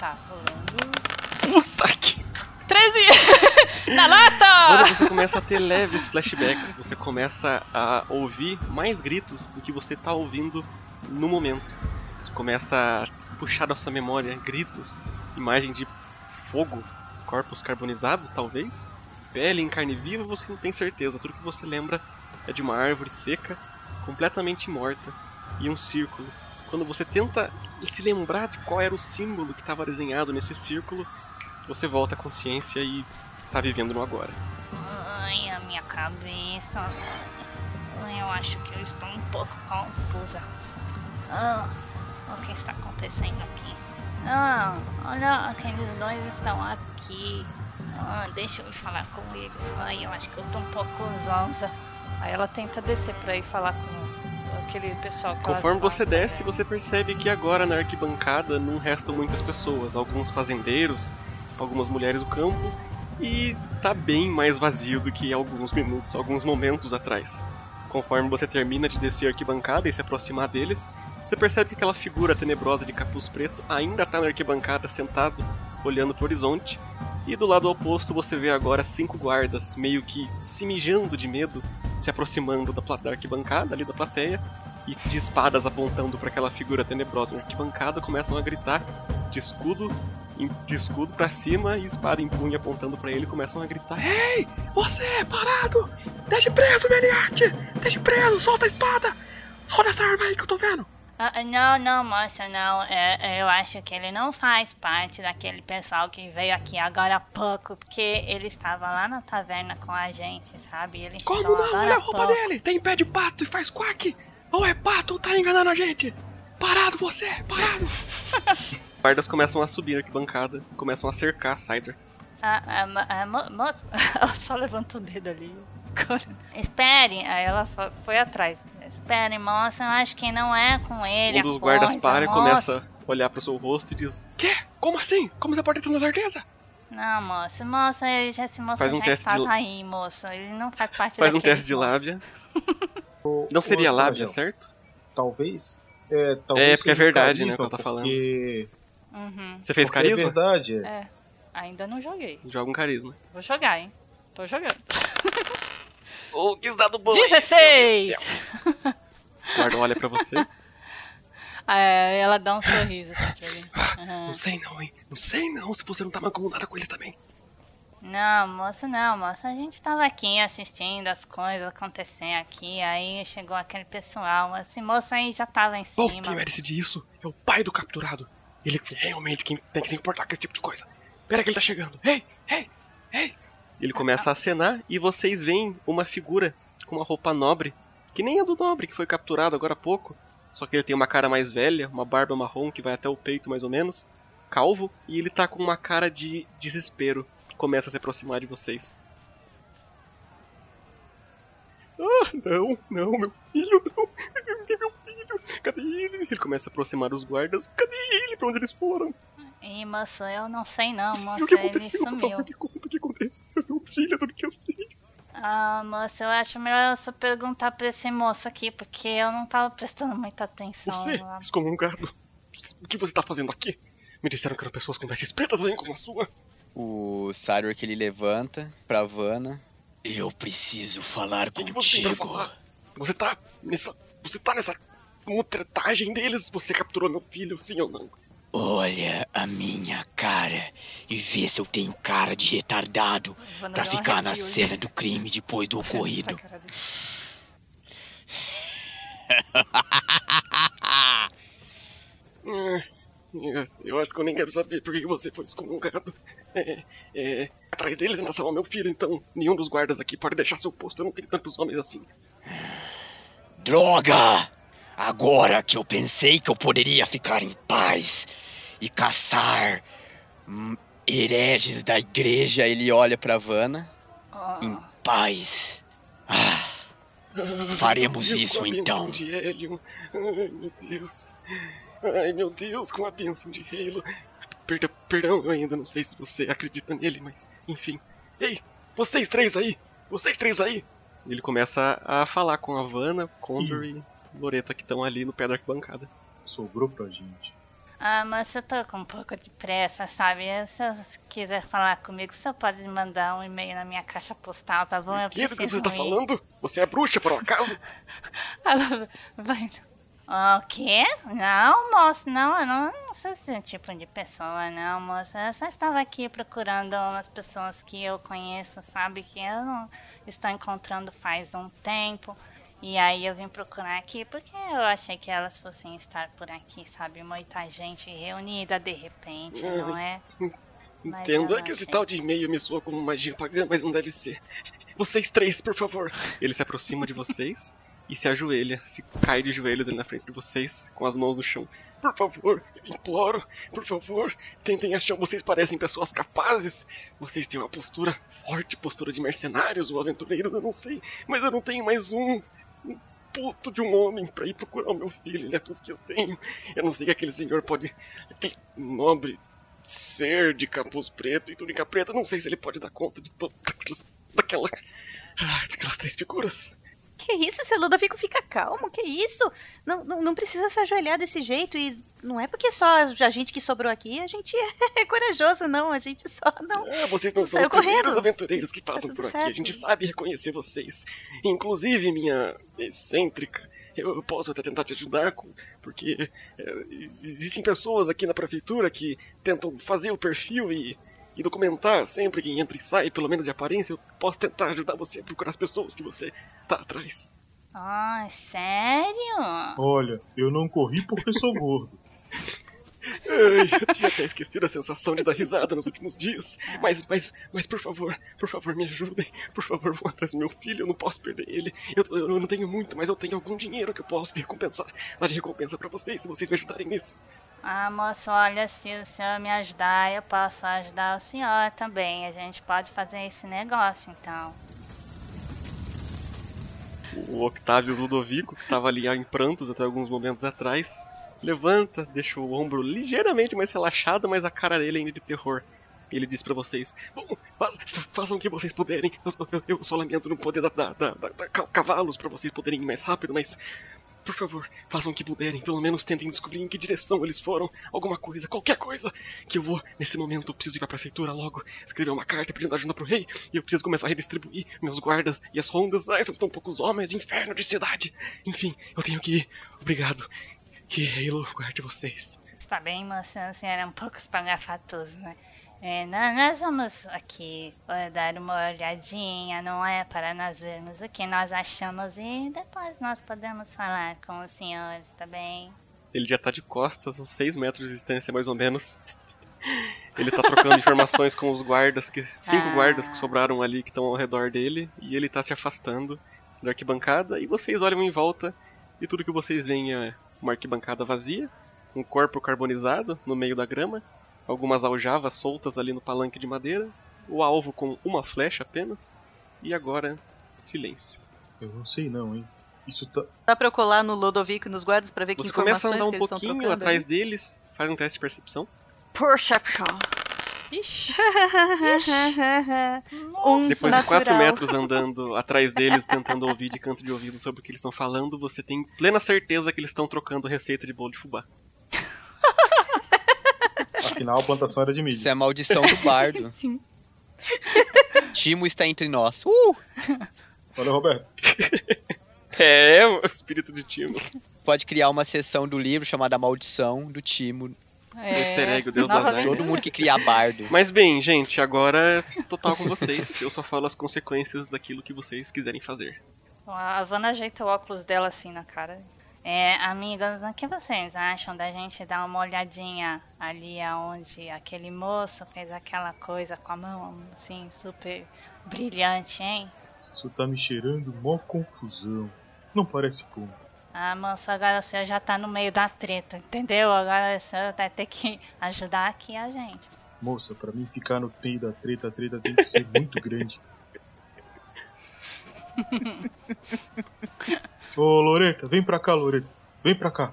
Tá, rolando. Puta que 13! Na Quando lata! você começa a ter leves flashbacks, você começa a ouvir mais gritos do que você tá ouvindo no momento. Você começa a puxar da sua memória gritos, imagem de fogo, corpos carbonizados, talvez, pele em carne viva, você não tem certeza. Tudo que você lembra é de uma árvore seca, completamente morta, e um círculo. Quando você tenta se lembrar de qual era o símbolo que estava desenhado nesse círculo, você volta à consciência e tá vivendo no agora. Ai, a minha cabeça. Eu acho que eu estou um pouco confusa. Ah, o que está acontecendo aqui? Ah, olha, aqueles dois estão aqui. Ah, deixa eu falar com eles. Ai, eu acho que eu tô um pouco zonza. Aí ela tenta descer pra ir falar com aquele pessoal que Conforme lá. você desce, você percebe que agora na arquibancada não restam muitas pessoas. Alguns fazendeiros, algumas mulheres do campo, e tá bem mais vazio do que alguns minutos, alguns momentos atrás. Conforme você termina de descer a arquibancada e se aproximar deles, você percebe que aquela figura tenebrosa de capuz preto ainda tá na arquibancada sentado, olhando pro horizonte. E do lado oposto você vê agora cinco guardas, meio que se mijando de medo, se aproximando da, da arquibancada, ali da plateia, e de espadas apontando para aquela figura tenebrosa na arquibancada, começam a gritar de escudo, de escudo para cima e espada em punho apontando para ele, começam a gritar: Ei, você, parado! Deixe preso, Meliarte! Deixe preso, solta a espada! Olha essa arma aí que eu tô vendo. Ah, não, não, moça, não. É, é, eu acho que ele não faz parte daquele pessoal que veio aqui agora há pouco, porque ele estava lá na taverna com a gente, sabe? Ele Como não? agora Olha a roupa pouco. dele. Tem pé de pato e faz quack. Ou é pato ou tá enganando a gente. Parado você, parado. Guardas começam a subir aqui bancada, começam a cercar Cider. Ah, ah, mo- ah, mo- moça, ela só levantou o dedo ali. Espere, aí ela fo- foi atrás. Espere, moça, eu acho que não é com ele. Um dos guardas para e moça. começa a olhar pro seu rosto e diz: Quê? Como assim? Como você pode ter tanta certeza? Não, moça, moça, ele já, esse moço Faz um já teste de aí, moço. Ele não faz parte Faz um teste de moço. lábia. Não seria Ô, lábia, certo? Talvez. É, talvez É, porque é verdade, né, carisma, o que ela tá falando. porque- Uhum. Você fez porque carisma? É verdade. é. É, ainda não joguei. Joga um carisma. Vou jogar, hein? Tô jogando. Ô, que dado bom. 16! O guarda olha pra você. É, ela dá um sorriso assim. Aham. Não sei não, hein? Não sei não se você não tá mancomunada com ele também. Não, moça, não, moça. A gente tava aqui assistindo as coisas acontecendo aqui, aí chegou aquele pessoal. Esse moço aí já tava em Bom, cima. quem vai decidir isso é o pai do capturado. Ele é realmente quem tem que se importar com esse tipo de coisa. Pera que ele tá chegando. Ei, ei, ei. Ele começa a acenar e vocês veem uma figura com uma roupa nobre, que nem a do nobre que foi capturado agora há pouco. Só que ele tem uma cara mais velha, uma barba marrom que vai até o peito mais ou menos, calvo, e ele tá com uma cara de desespero. Começa a se aproximar de vocês. Ah, não, não, meu filho, não. Meu filho, cadê ele? Ele começa a aproximar os guardas. Cadê ele? Pra onde eles foram? Ih, moço, eu não sei não, moço. o que Ele aconteceu? Por sumiu. favor, me conta o que aconteceu. Meu filho, tudo que eu sei. Ah, moça, eu acho melhor você perguntar pra esse moço aqui, porque eu não tava prestando muita atenção. Você, lá. excomungado, o que você tá fazendo aqui? Me disseram que eram pessoas com vestes pretas assim como a sua. O Cyrus ele levanta pra Vanna. Eu preciso falar que, que você contigo. falar? Você tá nessa. Você tá nessa mutretagem deles? Você capturou meu filho, sim ou não? Olha a minha cara e vê se eu tenho cara de retardado um ficar na cena do crime depois do ocorrido. Eu acho que eu nem quero saber por que você foi excomungado. É, é, atrás deles ainda salvar meu filho, então nenhum dos guardas aqui pode deixar seu posto. Eu não tenho tantos homens assim. Droga! Agora que eu pensei que eu poderia ficar em paz e caçar hereges da igreja, ele olha pra Vanna. em paz. Ah, faremos Deus, isso com a bênção então. de. Ai, meu Deus. Ai, meu Deus, com a bênção de Halo. Perdão, perdão, eu ainda não sei se você acredita nele, mas enfim. Ei, vocês três aí! Vocês três aí! Ele começa a falar com a Vanna, Condor e Loreta que estão ali no pé da arquibancada. Sobrou pra gente. Ah, mas eu tô com um pouco de pressa, sabe? Se você quiser falar comigo, você pode mandar um e-mail na minha caixa postal, tá bom? Eu Que do que preciso você tá ir. falando? Você é bruxa, por um acaso? Vai. O quê? Não, moço, não, eu não, não sou esse tipo de pessoa, não, moça. Eu só estava aqui procurando umas pessoas que eu conheço, sabe? Que eu não estou encontrando faz um tempo. E aí eu vim procurar aqui porque eu achei que elas fossem estar por aqui, sabe? Muita gente reunida de repente, não é? Entendo, é que esse tal de e-mail me soa como magia pagã, mas não deve ser. Vocês três, por favor. Ele se aproxima de vocês e se ajoelha, se cai de joelhos ali na frente de vocês, com as mãos no chão. Por favor, eu imploro, por favor, tentem achar. Vocês parecem pessoas capazes. Vocês têm uma postura forte, postura de mercenários ou aventureiros, eu não sei. Mas eu não tenho mais um. Um puto de um homem pra ir procurar o meu filho. Ele é tudo que eu tenho. Eu não sei que aquele senhor pode. Aquele nobre ser de capuz preto e túnica preta. Não sei se ele pode dar conta de todas aquelas. daquela. ah, daquelas três figuras. Que isso, seu Ludovico, fica calmo, que isso? Não, não, não precisa se ajoelhar desse jeito e não é porque só a gente que sobrou aqui, a gente é corajoso, não, a gente só não... Ah, vocês não são saiu os primeiros correndo. aventureiros que passam Tá por aqui. certo. A gente sabe reconhecer vocês. Inclusive, minha excêntrica, eu posso até tentar te ajudar, com, porque é, existem pessoas aqui na prefeitura que tentam fazer o perfil e, e documentar sempre quem entra e sai, pelo menos de aparência. Eu posso tentar ajudar você a procurar as pessoas que você tá atrás. Ah, sério? Olha, eu não corri porque sou gordo. Ai, eu tinha até esquecido a sensação de dar risada nos últimos dias. Mas, mas, mas por favor, por favor, me ajudem. Por favor, vão atrás do meu filho, eu não posso perder ele. Eu, eu não tenho muito, mas eu tenho algum dinheiro que eu posso recompensar. Dar de recompensa pra vocês, se vocês me ajudarem nisso. Ah, moço, olha, se o senhor me ajudar, eu posso ajudar o senhor também. A gente pode fazer esse negócio, então. O Octavius Ludovico, que tava ali em prantos até alguns momentos atrás, levanta, deixa o ombro ligeiramente mais relaxado, mas a cara dele ainda de terror. Ele diz pra vocês: Bom, façam o que vocês puderem. Eu, eu- eu só lamento não poder dar, dar- dar- dar- dar ca- cavalos pra vocês poderem ir mais rápido, mas. Por favor, façam o que puderem. Pelo menos tentem descobrir em que direção eles foram. Alguma coisa, qualquer coisa. Que eu vou, nesse momento, eu preciso ir pra prefeitura logo. Escrever uma carta pedindo ajuda pro rei. E eu preciso começar a redistribuir meus guardas e as rondas. Ai, são tão poucos homens, inferno de cidade. Enfim, eu tenho que ir. Obrigado. Que Halo guarde vocês. Está bem, moço, o senhor é um pouco espalhafatoso, né? É, nó- nós vamos aqui eh, dar uma olhadinha, não é? Para nós vermos o que nós achamos e depois nós podemos falar com os senhores, tá bem? Ele já tá de costas, uns 6 metros de distância mais ou menos. Ele tá trocando informações com os guardas, que cinco Ah. guardas que sobraram ali, que estão ao redor dele, e ele tá se afastando da arquibancada, e vocês olham em volta, e tudo que vocês veem é uma arquibancada vazia, um corpo carbonizado no meio da grama, algumas aljavas soltas ali no palanque de madeira, o alvo com uma flecha apenas, e agora silêncio. Eu não sei não, hein. Isso tá. Dá pra eu colar no Lodovico e nos guardas pra ver que Você começa a informações andar que um pouquinho atrás ali? deles, faz um teste de percepção. Perception. Ixi. um Depois de quatro natural. metros andando atrás deles, tentando ouvir de canto de ouvido sobre o que eles estão falando, você tem plena certeza que eles estão trocando receita de bolo de fubá. Afinal, a plantação era de milho. Isso é a maldição do bardo. Timo está entre nós. Uh! Olha, Roberto. É, o espírito de Timo. Pode criar uma seção do livro chamada Maldição do Timo. É, Easter egg, o deus do azar. Todo mundo que criar bardo. Mas bem, gente, agora é total com vocês. Eu só falo as consequências daquilo que vocês quiserem fazer. A Havana ajeita o óculos dela assim na cara. É, amigos, o que vocês acham da gente dar uma olhadinha ali aonde aquele moço fez aquela coisa com a mão, assim, super brilhante, hein? Isso tá me cheirando mó confusão. Não parece bom. Ah, moço, agora o senhor já tá no meio da treta, entendeu? Agora o senhor vai ter que ajudar aqui a gente. Moça, pra mim ficar no meio da treta, a treta tem que ser muito grande. Ô, Loreta, vem pra cá, Loreta. Vem pra cá.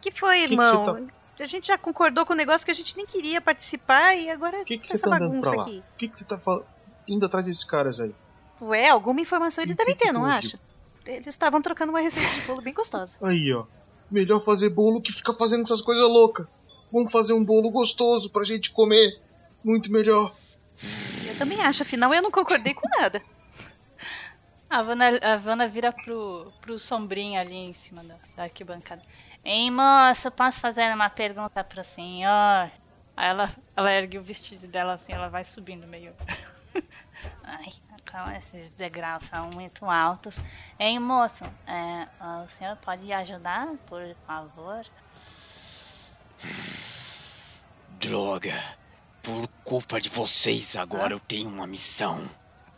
que foi, Que que irmão? você A gente já concordou com o negócio que a gente nem queria participar e agora que, que essa você tá bagunça aqui. O que, que você tá fal- indo atrás desses caras aí? Ué, alguma informação eles devem ter, não acha? Eles estavam trocando uma receita de bolo bem gostosa. Aí, ó. Melhor fazer bolo que ficar fazendo essas coisas loucas. Vamos fazer um bolo gostoso pra gente comer. Muito melhor. Eu também acho, afinal eu não concordei com nada. A Havana, a Havana vira pro, pro sombrinho ali em cima da, da arquibancada. Ei, moço, posso fazer uma pergunta pro senhor? Aí ela, ela ergue o vestido dela assim, ela vai subindo meio. Ai, como esses degraus são muito altos. Ei, moço, é, o senhor pode ajudar, por favor? Droga. Por culpa de vocês, agora eu tenho uma missão.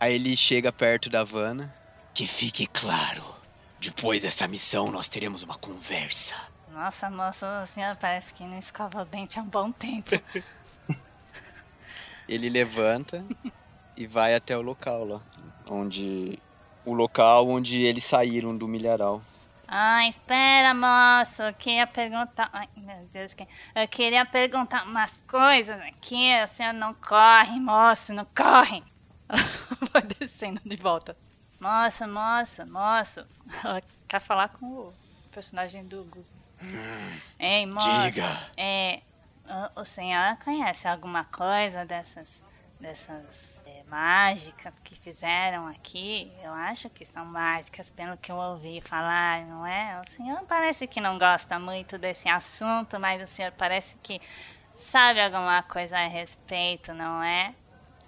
Aí ele chega perto da Havana. Que fique claro. Depois dessa missão, nós teremos uma conversa. Nossa, moço, o senhor parece que não escova o dente há um bom tempo. Ele levanta e vai até o local lá. Onde. O local onde eles saíram do milharal. Ah, espera, moço. Eu queria perguntar. Ai, meu Deus, eu queria perguntar umas coisas aqui. O senhor não corre, moço, não corre. vai descendo de volta. Moço, moço, moço. Ela quer falar com o personagem do Gus. Ei, moço. Diga. É, o, o senhor conhece alguma coisa dessas, dessas é, mágicas que fizeram aqui? Eu acho que são mágicas, pelo que eu ouvi falar, não é? O senhor parece que não gosta muito desse assunto, mas o senhor parece que sabe alguma coisa a respeito, não é?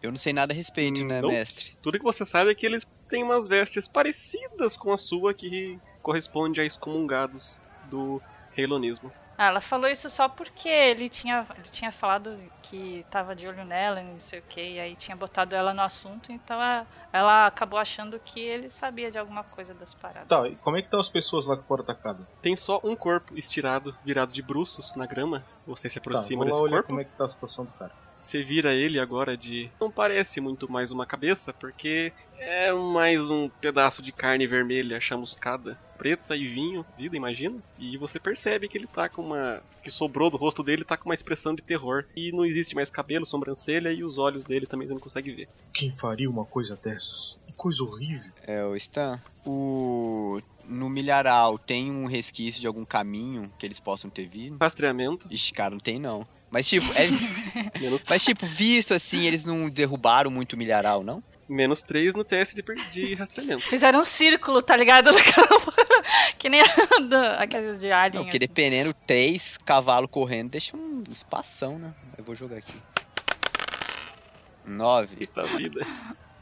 Eu não sei nada a respeito, né, Nope. mestre? Tudo que você sabe é que eles tem umas vestes parecidas com a sua que corresponde a excomungados do reilonismo. Ah, ela falou isso só porque ele tinha, ele tinha falado que tava de olho nela e não sei o que, e aí tinha botado ela no assunto, então ela, ela acabou achando que ele sabia de alguma coisa das paradas. Tá, e como é que estão as pessoas lá que foram atacadas? Tem só um corpo estirado, virado de bruços na grama. Você se Tá, aproxima vou lá desse olhar corpo. como é que tá a situação do cara. Você vira ele agora de. Não parece muito mais uma cabeça, porque é mais um pedaço de carne vermelha chamuscada, preta e vinho, vida, imagina. E você percebe que ele tá com uma. que sobrou do rosto dele tá com uma expressão de terror. E não existe mais cabelo, sobrancelha e os olhos dele também você não consegue ver. Quem faria uma coisa dessas? Que coisa horrível. É, o Stan. O. No milharal tem um resquício de algum caminho que eles possam ter vindo? Rastreamento? Ixi, cara, não tem não. Mas tipo, é. Mas tipo, visto assim, eles não derrubaram muito o milharal, não? Menos 3 no teste de, per- de rastreamento. Fizeram um círculo, tá ligado? No campo. que nem a do, aqueles de alien. Não, porque dependendo, três cavalos correndo deixa um espação, né? Eu vou jogar aqui. Nove. Eita vida.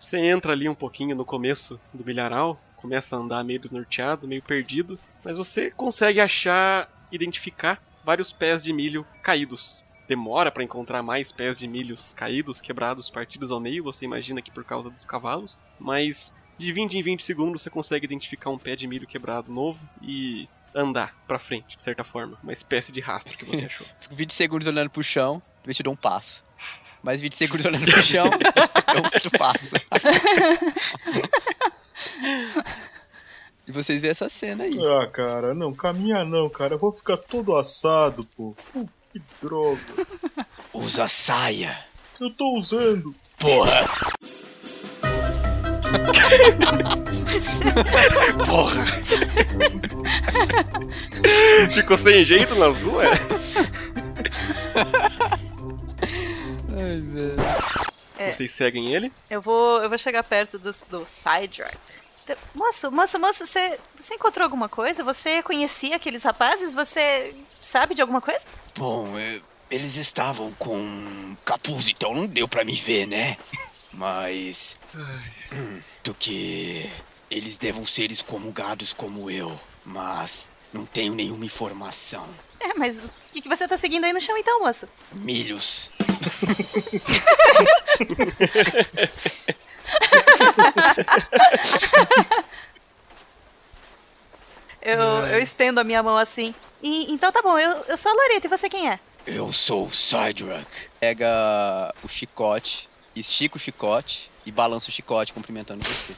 Você entra ali um pouquinho no começo do milharal, começa a andar meio desnorteado, meio perdido, mas você consegue achar, identificar vários pés de milho caídos. Demora pra encontrar mais pés de milhos caídos, quebrados, partidos ao meio, você imagina que por causa dos cavalos, mas de 20 em 20 segundos você consegue identificar um pé de milho quebrado novo e andar pra frente, de certa forma, uma espécie de rastro que você achou. Fico 20 segundos olhando pro chão, depois te dou um passo. Mais 20 segundos olhando pro chão, dou outro passo. e vocês veem essa cena aí. Ah, cara, não, caminha não, cara. Eu vou ficar todo assado, pô. Pô, que droga. Usa saia. Eu tô usando. Porra. Porra! Ficou sem jeito nas ruas? Ai, velho. É. Vocês seguem ele? Eu vou, eu vou chegar perto do, do Sidrak. Então, Moço, moço, moço, você, você encontrou alguma coisa? Você conhecia aqueles rapazes? Você sabe de alguma coisa? Bom, eh, eles estavam com capuz, então não deu pra me ver, né? Mas. Do que eles devam ser excomungados como eu. Mas não tenho nenhuma informação. É, mas o que, que você tá seguindo aí no chão então, moço? Milhos. Eu, eu estendo a minha mão assim. E, então tá bom, eu, eu sou a Loreta e você quem é? Eu sou o Sidrak. Pega o chicote, estica o chicote e balança o chicote cumprimentando você.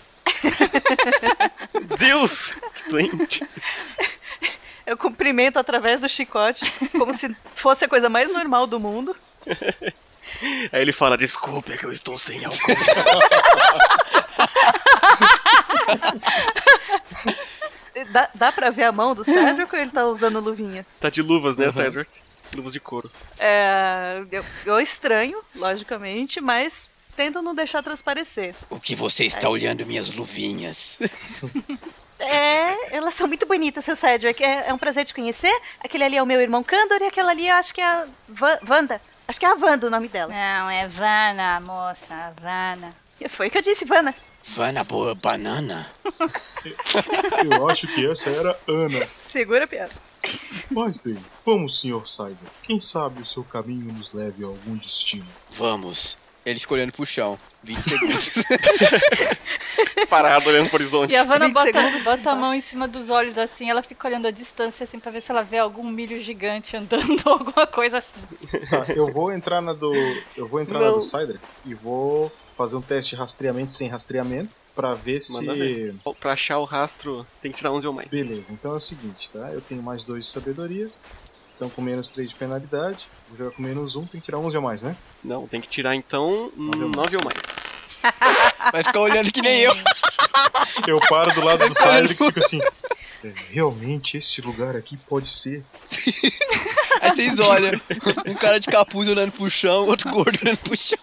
Deus! Que doente. Eu cumprimento através do chicote, como se fosse a coisa mais normal do mundo. Aí ele fala: Desculpe, é que eu estou sem álcool. Dá, dá pra ver a mão do Cedric ou ele tá usando luvinha? tá de luvas, né, Uhum. Cedric? Luvas de couro. É, eu, eu estranho, logicamente, mas tento não deixar transparecer. O que você está olhando, minhas luvinhas? É, elas são muito bonitas, seu Cedric. É, é um prazer te conhecer. Aquele ali é o meu irmão Candor e aquela ali eu acho que é a Va- Wanda. Acho que é a Wanda o nome dela. Não, é Vana, moça, Vana. Foi o que eu disse, Vana. Vana boa banana? Eu acho que essa era Ana. Segura a piada. Mas bem, vamos, Sr. Cyber. Quem sabe o seu caminho nos leve a algum destino. Vamos. Ele fica olhando pro chão. 20 segundos. Parado olhando pro horizonte. E a Vanna 20 bota, segundos, bota a mão em cima dos olhos assim, ela fica olhando a distância assim pra ver se ela vê algum milho gigante andando ou alguma coisa assim. Tá, eu vou entrar na do. Eu vou entrar na Não. do Cyber e vou fazer um teste de rastreamento sem rastreamento pra ver Manda se. ver. Pra achar o rastro, tem que tirar 11 ou mais. Beleza, então é o seguinte, tá? Eu tenho mais 2 de sabedoria, então com menos 3 de penalidade. Vou jogar com menos 1, tem que tirar 11 ou mais, né? Não, tem que tirar então 9 ou mais. Vai ficar olhando que nem eu. Eu paro do lado do Vai ficar olhando Cyber e fico assim. "É, Realmente esse lugar aqui pode ser. Aí vocês olham. Um cara de capuz olhando pro chão, outro gordo olhando pro chão.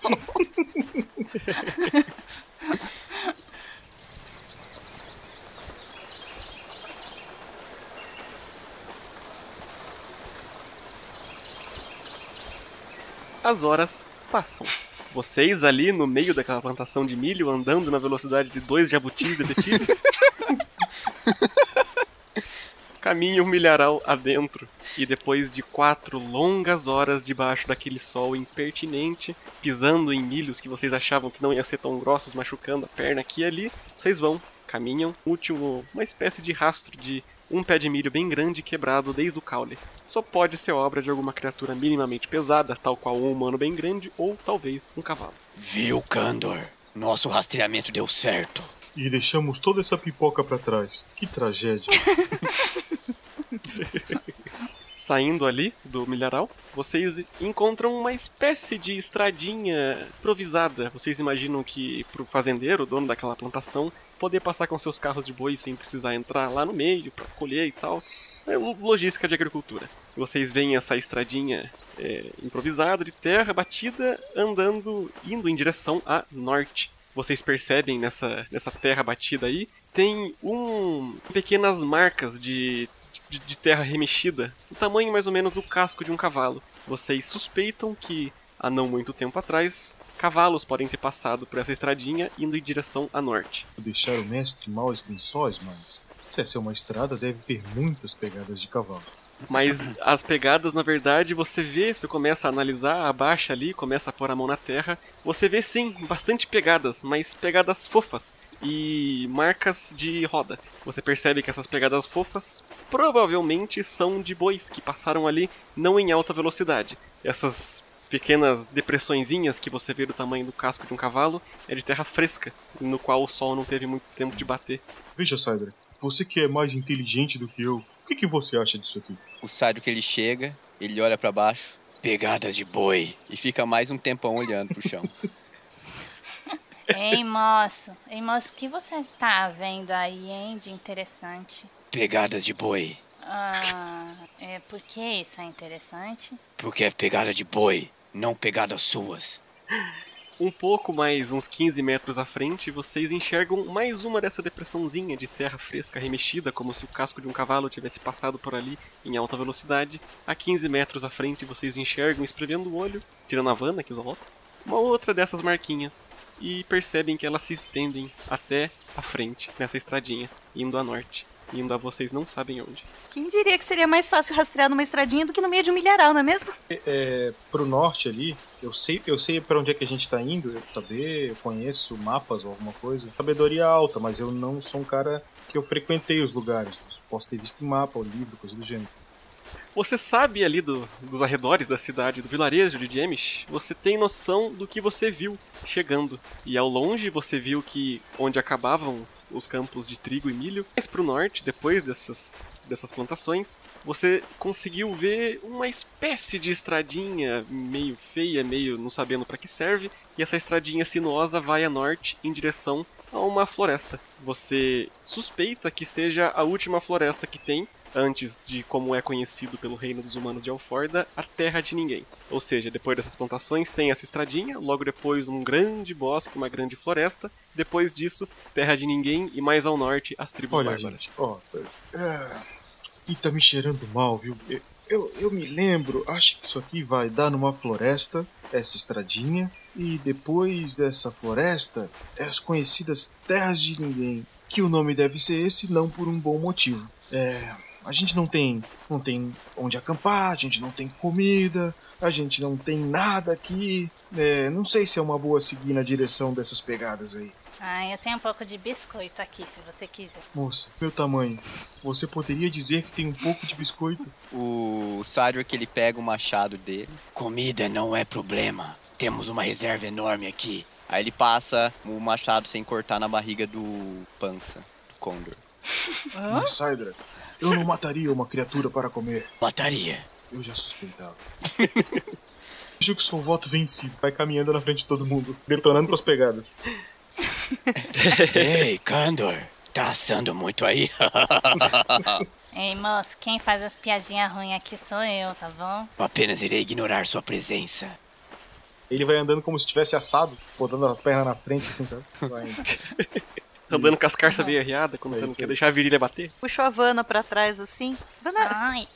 As horas passam. Vocês ali no meio daquela plantação de milho, andando na velocidade de dois jabutis detetives, caminham um milharal adentro. E depois de quatro longas horas debaixo daquele sol impertinente, pisando em milhos que vocês achavam que não iam ser tão grossos, machucando a perna aqui e ali, vocês vão, caminham, último, uma espécie de rastro de um pé de milho bem grande quebrado desde o caule. Só pode ser obra de alguma criatura minimamente pesada, tal qual um humano bem grande ou talvez um cavalo. Viu, Candor? Nosso rastreamento deu certo. E deixamos toda essa pipoca pra trás. Que tragédia. Saindo ali do milharal, vocês encontram uma espécie de estradinha improvisada. Vocês imaginam que pro fazendeiro, dono daquela plantação, poder passar com seus carros de boi sem precisar entrar lá no meio para colher e tal. É logística de agricultura. Vocês veem essa estradinha é, improvisada de terra batida andando, indo em direção a norte. Vocês percebem nessa, nessa terra batida aí tem um pequenas marcas de, de, de terra remexida, o tamanho mais ou menos do casco de um cavalo. Vocês suspeitam que há não muito tempo atrás cavalos podem ter passado por essa estradinha indo em direção a norte. Deixar o mestre maus lençóis, mas se essa é uma estrada, deve ter muitas pegadas de cavalos. Mas as pegadas, na verdade, você vê, você começa a analisar, abaixa ali, começa a pôr a mão na terra. Você vê sim, bastante pegadas, mas pegadas fofas e marcas de roda. Você percebe que essas pegadas fofas provavelmente são de bois que passaram ali não em alta velocidade. Essas pequenas depressõezinhas que você vê do tamanho do casco de um cavalo é de terra fresca, no qual o sol não teve muito tempo de bater. Veja, Cydra, você que é mais inteligente do que eu, o que, que você acha disso aqui? O Cydra que ele chega, ele olha para baixo, pegadas de boi, e fica mais um tempão olhando pro chão. Ei, moço. Ei, moço, o que você tá vendo aí, hein, de interessante? Pegadas de boi. Ah, é, por que isso é interessante? Porque é pegada de boi, não pegadas suas. Um pouco mais, uns 15 metros à frente, vocês enxergam mais uma dessa depressãozinha de terra fresca remexida, como se o casco de um cavalo tivesse passado por ali em alta velocidade. A 15 metros à frente, vocês enxergam, espremendo o olho, tirando a Vanna que usa óculos, uma outra dessas marquinhas. E percebem que elas se estendem até a frente, nessa estradinha, indo a norte. Indo a vocês não sabem onde. Quem diria que seria mais fácil rastrear numa estradinha do que no meio de um milharal, não é mesmo? É, é, pro norte ali, eu sei, eu sei para onde é que a gente tá indo, eu saber, eu conheço mapas ou alguma coisa. Sabedoria alta, mas eu não sou um cara que eu frequentei os lugares. Posso ter visto em mapa ou livro, coisa do gênero. Você sabe ali do, dos arredores da cidade, do vilarejo de Jemish, você tem noção do que você viu chegando. E ao longe você viu que onde acabavam os campos de trigo e milho, mais pro norte, depois dessas, dessas plantações, você conseguiu ver uma espécie de estradinha meio feia, meio não sabendo para que serve, e essa estradinha sinuosa vai a norte em direção a uma floresta. Você suspeita que seja a última floresta que tem antes de como é conhecido pelo reino dos humanos de Alforda, a Terra de Ninguém. Ou seja, depois dessas plantações tem essa estradinha, logo depois um grande bosque, uma grande floresta, depois disso, Terra de Ninguém e mais ao norte as tribos Olha, bárbaras. gente, ó. É... E tá me cheirando mal, viu? Eu, eu, eu me lembro, acho que isso aqui vai dar numa floresta, essa estradinha, e depois dessa floresta, é as conhecidas Terras de Ninguém. Que o nome deve ser esse, não por um bom motivo. É. A gente não tem, não tem onde acampar, a gente não tem comida, a gente não tem nada aqui. É, não sei se é uma boa seguir na direção dessas pegadas aí. Ah, eu tenho um pouco de biscoito aqui, se você quiser. Moça, meu tamanho, você poderia dizer que tem um pouco de biscoito? O Cydra que ele pega o machado dele. Comida não é problema. Temos uma reserva enorme aqui. Aí ele passa o machado sem cortar na barriga do pança, do Condor. Cydra, eu não mataria uma criatura para comer. Mataria. Eu já suspeitava. Que sou voto vencido. Vai caminhando na frente de todo mundo, detonando com as pegadas. Ei, Candor, tá assando muito aí? Ei, moço, quem faz as piadinhas ruins aqui sou eu, tá bom? Apenas irei ignorar sua presença. Ele vai andando como se tivesse assado, botando a perna na frente, assim, sabe? Vai indo. Andando com as carças meio arriadas, quando É você não quer deixar a virilha bater. Puxou a Vanna pra trás assim. Vanna, Ai,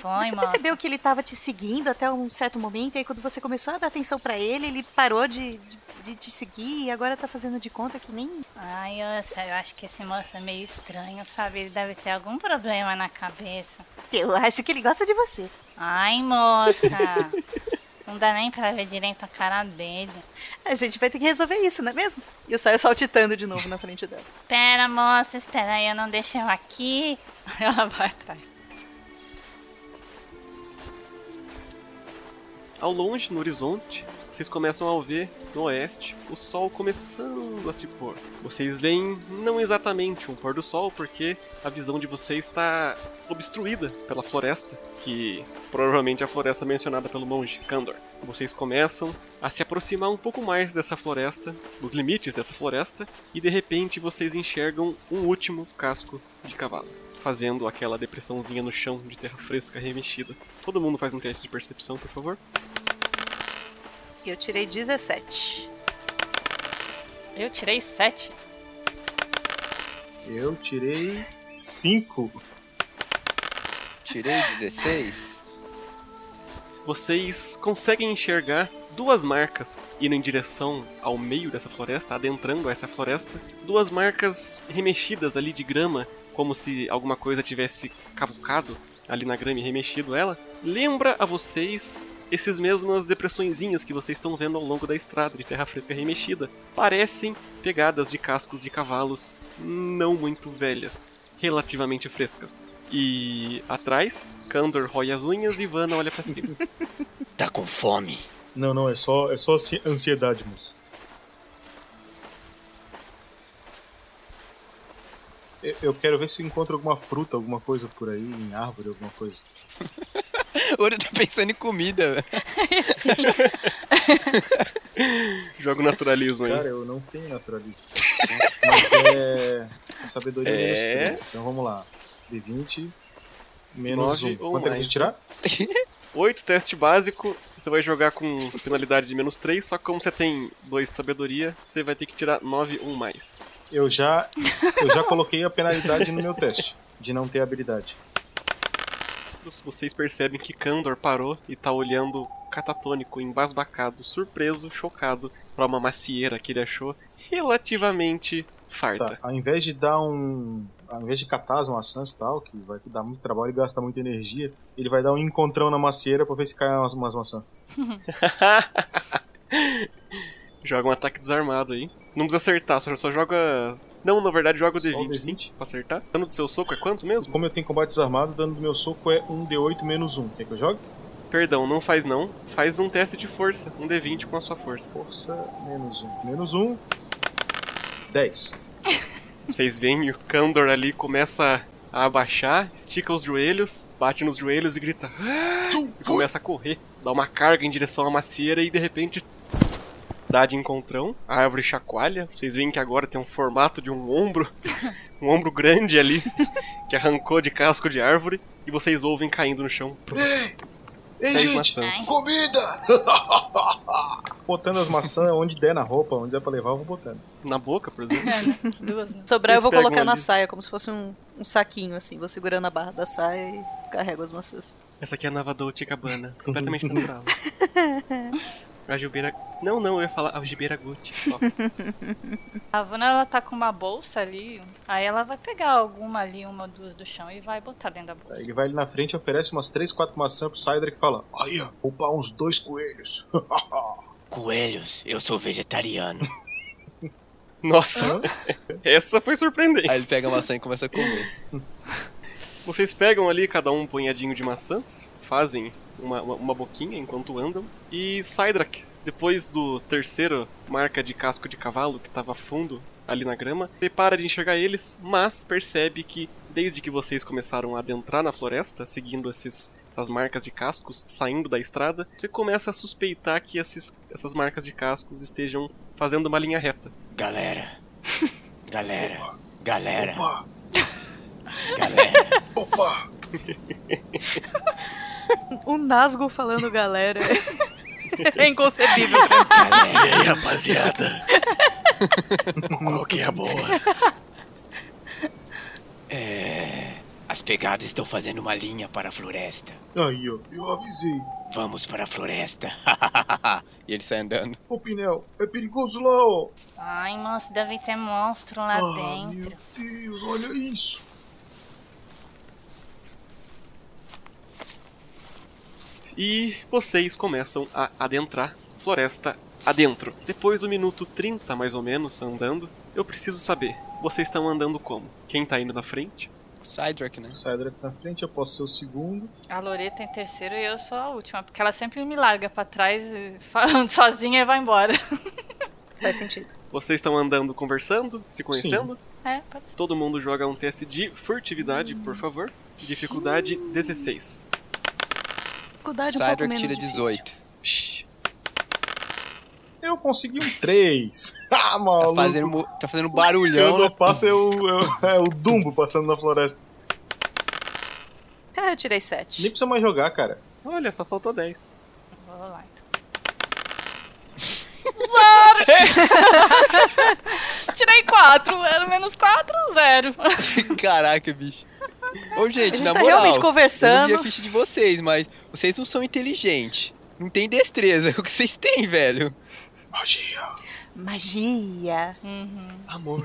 Foi, Você moça. percebeu que ele tava te seguindo até um certo momento, e aí quando você começou a dar atenção pra ele, ele parou de, de, de te seguir e agora tá fazendo de conta que nem. Ai, eu, eu acho que esse moço é meio estranho, sabe? Ele deve ter algum problema na cabeça. Eu acho que ele gosta de você. Ai, moça. Não dá nem pra ver direito a cara dele. A gente vai ter que resolver isso, não é mesmo? E eu saio saltitando de novo na frente dela. Espera, moça, espera aí, eu não deixo eu aqui. Ela vai atrás. Ao longe, no horizonte, vocês começam a ver, no oeste, o sol começando a se pôr. Vocês veem não exatamente um pôr do sol, porque a visão de vocês está obstruída pela floresta, que provavelmente é a floresta mencionada pelo monge Kandor. Vocês começam a se aproximar um pouco mais dessa floresta, dos limites dessa floresta, e de repente vocês enxergam um último casco de cavalo. Fazendo aquela depressãozinha no chão de terra fresca remexida. Todo mundo faz um teste de percepção, por favor. Eu tirei 17. Eu tirei 7. Eu tirei 5. Tirei 16. Vocês conseguem enxergar duas marcas indo em direção ao meio dessa floresta, adentrando essa floresta. Duas marcas remexidas ali de grama, como se alguma coisa tivesse cavucado ali na grama e remexido ela. Lembra a vocês esses mesmas depressõezinhas que vocês estão vendo ao longo da estrada de terra fresca remexida. Parecem pegadas de cascos de cavalos não muito velhas, relativamente frescas. E atrás, Kandor rói as unhas e Vanna olha pra cima. Tá com fome? Não, não, é só, é só ansi- ansiedade, moço. Eu- Eu quero ver se eu encontro alguma fruta, alguma coisa por aí, em árvore, alguma coisa. O Ouro tá pensando em comida. velho. Joga o naturalismo aí. Cara, eu não tenho naturalismo. Mas é. Sabedoria É. menos 3. Então vamos lá. D20 menos Nove 1. ou Quanto é que a gente tirar? 8, teste básico. Você vai jogar com penalidade de menos 3, só que como você tem 2 de sabedoria, você vai ter que tirar 9 ou mais. Eu já, eu já coloquei a penalidade no meu teste, de não ter habilidade. Vocês percebem que Kandor parou e tá olhando catatônico, embasbacado, surpreso, chocado pra uma macieira que ele achou relativamente farta. Tá, ao invés de dar um. Ao invés de catar as maçãs e tal, que vai dar muito trabalho e gastar muita energia, ele vai dar um encontrão na macieira pra ver se cai umas, umas maçãs. joga um ataque desarmado aí. Não precisa acertar, só, só joga. Não, na verdade joga o Só o D20, sim, pra acertar. Dano do seu soco é quanto mesmo? Como eu tenho combate desarmado, o dano do meu soco é 1d8 menos 1. Quer que eu jogue? Perdão, não faz não. Faz um teste de força, um D20 com a sua força. Força menos 1. Menos 1. 10. Vocês veem e o Kandor ali começa a abaixar, estica os joelhos, bate nos joelhos e grita. "Ah!" E começa a correr, dá uma carga em direção à macieira e de repente dá de encontrão. A árvore chacoalha. Vocês veem que agora tem um formato de um ombro, um ombro grande ali, que arrancou de casco de árvore. E vocês ouvem caindo no chão. Ei, Dez gente! maçãs. Comida! botando as maçãs onde der na roupa, onde der pra levar, eu vou botando. Na boca, por exemplo. Duas, né? Sobrar eu vou colocar na ali. saia, como se fosse um, um saquinho, assim. Vou segurando a barra da saia e carrego as maçãs. Essa aqui é a Nava Dolce Cabana, completamente natural. A Gilbeira. Não, não, eu ia falar a Algibeira Gucci só. A Vana ela tá com uma bolsa ali, aí ela vai pegar alguma ali, uma ou duas do chão e vai botar dentro da bolsa. Aí ele vai ali na frente e oferece umas 3, 4 maçãs pro Cider que fala: Aí, ó, roubar uns dois coelhos. Coelhos, eu sou vegetariano. Nossa, essa foi surpreendente. Aí ele pega a maçã e começa a comer. Vocês pegam ali cada um um punhadinho de maçãs, fazem uma, uma, uma boquinha enquanto andam. E Sidrak, depois do terceiro marca de casco de cavalo que estava fundo ali na grama, você para de enxergar eles, mas percebe que desde que vocês começaram a adentrar na floresta, seguindo esses, essas marcas de cascos, saindo da estrada, você começa a suspeitar que esses, essas marcas de cascos estejam fazendo uma linha reta. Galera. Galera. Galera. Opa! Galera. Opa! Um Nasgo falando galera. É inconcebível. Galera. E aí, rapaziada? Qual que é a boa? É. As pegadas estão fazendo uma linha para a floresta. Aí, ó, eu avisei. Vamos para a floresta. e ele sai andando. Ô, Pinel, é perigoso lá, ó. Ai, moço, deve ter monstro lá ah, dentro. Meu Deus, olha isso. E vocês começam a adentrar floresta adentro. Depois do minuto 30, mais ou menos, andando, eu preciso saber, vocês estão andando como? Quem tá indo na frente? Cydrak, né? Cydrak na frente, eu posso ser o segundo. A Loreta em terceiro e eu sou a última, porque ela sempre me larga pra trás, falando sozinha e vai embora. Faz sentido. Vocês estão andando, conversando, se conhecendo? Sim. É, pode ser. Todo mundo joga um teste de furtividade, por favor. Dificuldade 16. Dificuldade um Cydrak pouco menos tira difícil. 18. Psh, Eu consegui um 3. ah, Tá maluco. fazendo, mo- tá fazendo Eu barulhão. não né? passo, é o, é, o, é o Dumbo passando na floresta. Ah, eu tirei 7. Nem precisa mais jogar, cara. olha, só faltou 10. Vou lá, então. Tirei 4, era menos 4, 0. Caraca, bicho. Ô, gente, A gente na tá moral, realmente Eu conversando. não vi a ficha de vocês, mas vocês não são inteligentes. Não tem destreza. O que vocês têm, velho? Magia. Magia. Amor.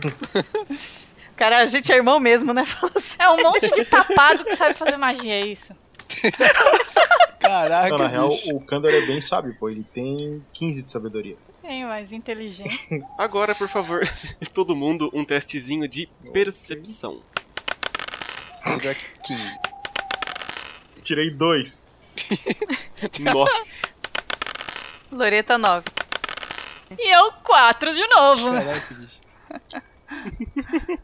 Cara, a gente é irmão mesmo, né? Fala assim. É um monte de tapado que sabe fazer magia, é isso. Caraca, Não, na real, bicho. o Kandor é bem sábio, pô. Ele tem 15 de sabedoria. Sim, mas inteligente. Agora, por favor, todo mundo um testezinho de percepção. Cydrak 15. Tirei dois. Nossa. Loreta 9. E eu 4 de novo. Caraca, bicho.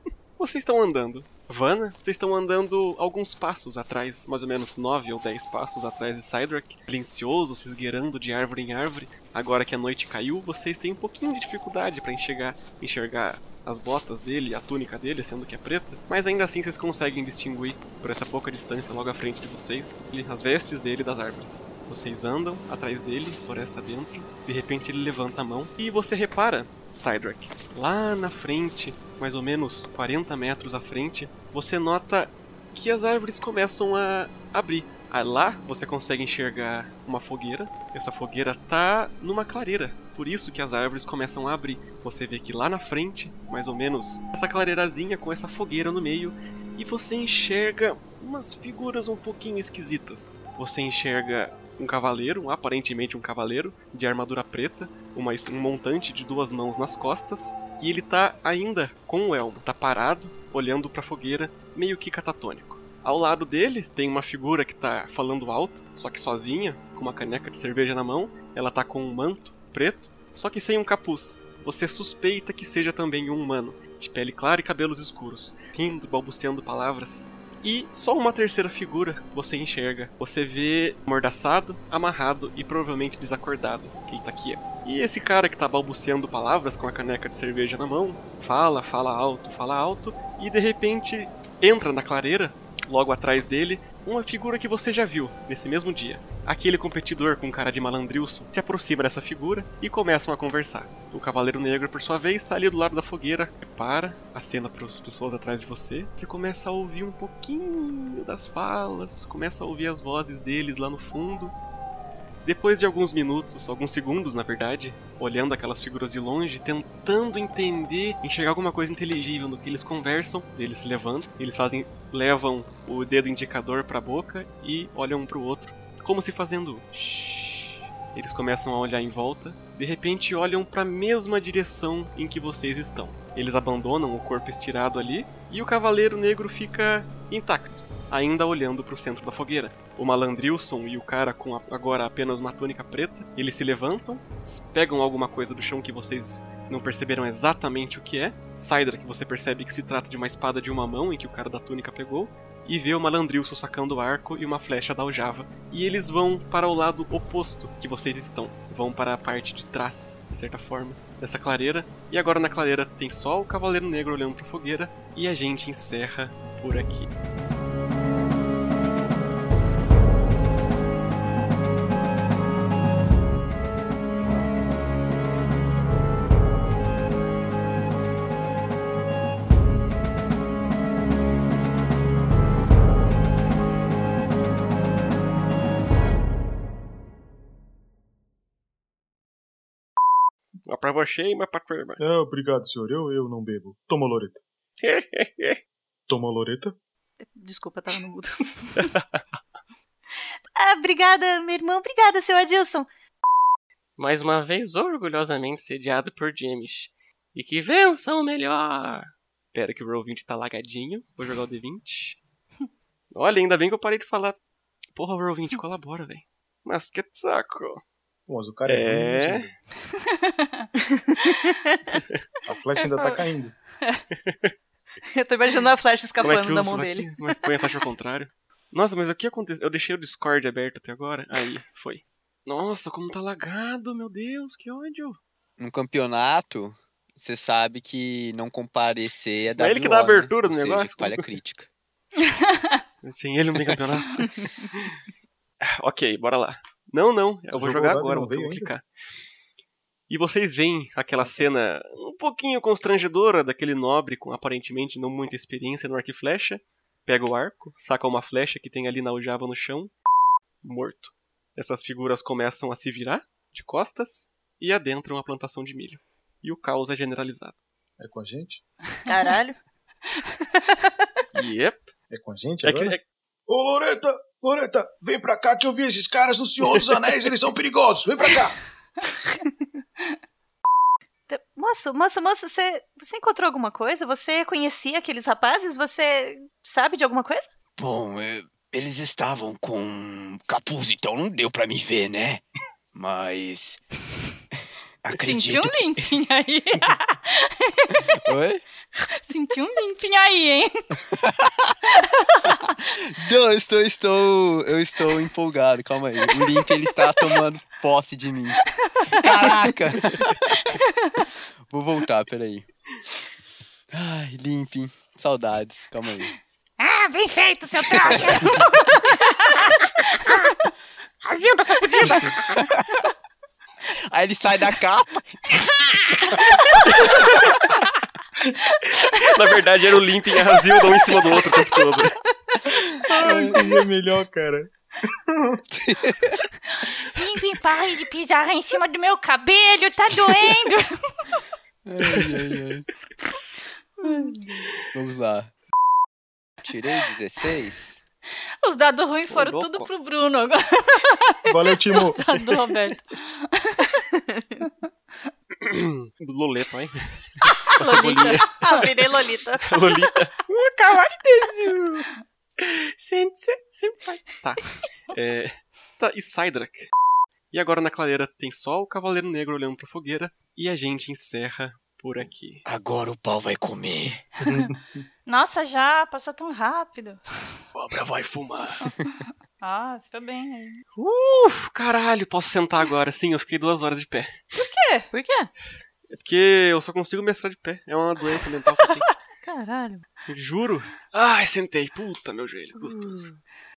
Vocês estão andando. Vana, vocês estão andando alguns passos atrás, mais ou menos 9 ou 10 passos atrás de Cydrak, silencioso, se esgueirando de árvore em árvore. Agora que a noite caiu, vocês têm um pouquinho de dificuldade para enxergar, enxergar as botas dele, a túnica dele, sendo que é preta, mas ainda assim vocês conseguem distinguir por essa pouca distância logo à frente de vocês as vestes dele das árvores. Vocês andam atrás dele, floresta dentro, de repente ele levanta a mão e você repara, Cydrak, lá na frente, mais ou menos 40 metros à frente, você nota que as árvores começam a abrir. Lá você consegue enxergar uma fogueira. Essa fogueira tá numa clareira. Por isso que as árvores começam a abrir. Você vê que lá na frente, mais ou menos, essa clareirazinha com essa fogueira no meio, e você enxerga umas figuras um pouquinho esquisitas. Você enxerga um cavaleiro, aparentemente um cavaleiro, de armadura preta, uma, um montante de duas mãos nas costas, e ele tá ainda com o elmo, tá parado, olhando pra fogueira, meio que catatônico. Ao lado dele tem uma figura que tá falando alto, só que sozinha, com uma caneca de cerveja na mão. Ela tá com um manto preto, só que sem um capuz. Você suspeita que seja também um humano, de pele clara e cabelos escuros, rindo, balbuciando palavras. E só uma terceira figura você enxerga. Você vê mordaçado, amarrado e provavelmente desacordado, que tá aqui. E esse cara que tá balbuciando palavras com a caneca de cerveja na mão, fala, fala alto, fala alto, e de repente entra na clareira, logo atrás dele, uma figura que você já viu nesse mesmo dia. Aquele competidor com cara de malandrilson se aproxima dessa figura e começam a conversar. O Cavaleiro Negro, por sua vez, está ali do lado da fogueira, para, acena para as pessoas atrás de você. Você começa a ouvir um pouquinho das falas, começa a ouvir as vozes deles lá no fundo. Depois de alguns minutos, alguns segundos na verdade, olhando aquelas figuras de longe, tentando entender, enxergar alguma coisa inteligível no que eles conversam, eles se levantam, eles fazem, levam o dedo indicador para a boca e olham um para o outro, como se fazendo. Eles começam a olhar em volta, de repente olham para a mesma direção em que vocês estão. Eles abandonam o corpo estirado ali e o cavaleiro negro fica intacto, ainda olhando para o centro da fogueira. O Malandrilson e o cara com a- agora apenas uma túnica preta, eles se levantam, pegam alguma coisa do chão que vocês não perceberam exatamente o que é. Cydra, que você percebe que se trata de uma espada de uma mão em que o cara da túnica pegou. E vê o Malandrilson sacando o arco e uma flecha da aljava. E eles vão para o lado oposto que vocês estão. Vão para a parte de trás, de certa forma, dessa clareira. E agora na clareira tem só o Cavaleiro Negro olhando para a fogueira. E a gente encerra por aqui. Pra você e uma pra tua irmã. Ah, obrigado, senhor. Eu, eu não bebo. Toma, Loreta. Toma, Loreta. Desculpa, eu tava no mudo. ah, obrigada, meu irmão. Obrigada, seu Adilson. Mais uma vez, orgulhosamente sediado por James. E que vença o melhor! Pera que o Roll20 tá lagadinho. Vou jogar o D20. Olha, ainda bem que eu parei de falar. Porra, Roll20, colabora, velho. Mas que saco. Mas o cara é. É. ruim, A flecha ainda tá caindo. Eu tô imaginando a flecha Como é escapando que da mão aqui? dele. Como é que põe a faixa ao contrário? Nossa, mas o que aconteceu? Eu deixei o Discord aberto até agora. Aí, foi. Nossa, como tá lagado, meu Deus, que ódio. No campeonato, você sabe que não comparecer é É ele que dá a né? abertura do Ou seja, negócio? falha crítica. Sem ele não tem campeonato. ok, bora lá. Não, não, eu vou jogar agora, não vou clicar. E vocês veem aquela cena um pouquinho constrangedora daquele nobre com aparentemente não muita experiência no arco e flecha. Pega o arco, saca uma flecha que tem ali na aljava no chão, morto. Essas figuras começam a se virar de costas e adentram a plantação de milho. E o caos é generalizado. É com a gente? Caralho. Yep. É com a gente É que- agora? é- Ô, Loreta, Loreta, vem pra cá que eu vi esses caras no Senhor dos Anéis, eles são perigosos. Vem pra cá. Te- Moço, moço, moço, você, você encontrou alguma coisa? Você conhecia aqueles rapazes? Você sabe de alguma coisa? Bom, é, eles estavam com capuz, então não deu pra me ver, né? Mas. Senti Acredito um que. limpinho aí. Oi? Senti um limpinho aí, hein? Não, eu estou, estou, eu estou empolgado, calma aí. O Limp, ele está tomando posse de mim. Caraca! Vou voltar, peraí. Ai, Limp, saudades, calma aí. Ah, bem feito, seu trouxa! Razilda sacudida! Aí ele sai da capa. Na verdade era o Limp e a Razilda um em cima do outro o tempo todo. Ah, seria melhor, cara. Pim, pare de pisar em cima do meu cabelo, tá doendo! Ai, ai, ai. Vamos lá. Tirei 16. Os dados ruins foram louco. tudo pro Bruno agora. Valeu, Timo. Os dados do Roberto. Loleta, hein? Lolita. Ah, virei Lolita. Lolita. Uh, kawaii desu. Sensei, senpai. Tá. É, tá, e Sidrak. E agora na clareira tem só o Cavaleiro Negro olhando pra fogueira. E a gente encerra por aqui. Agora o pau vai comer. Nossa, já passou tão rápido. Cobra vai fumar. Ah, tô bem aí. Uh, caralho, posso sentar agora. Sim, eu fiquei duas horas de pé. Por quê? Por quê? É porque eu só consigo mestrar de pé. É uma doença mental que eu tenho. Caralho. Juro. Ai, sentei. Puta, meu joelho. Gostoso.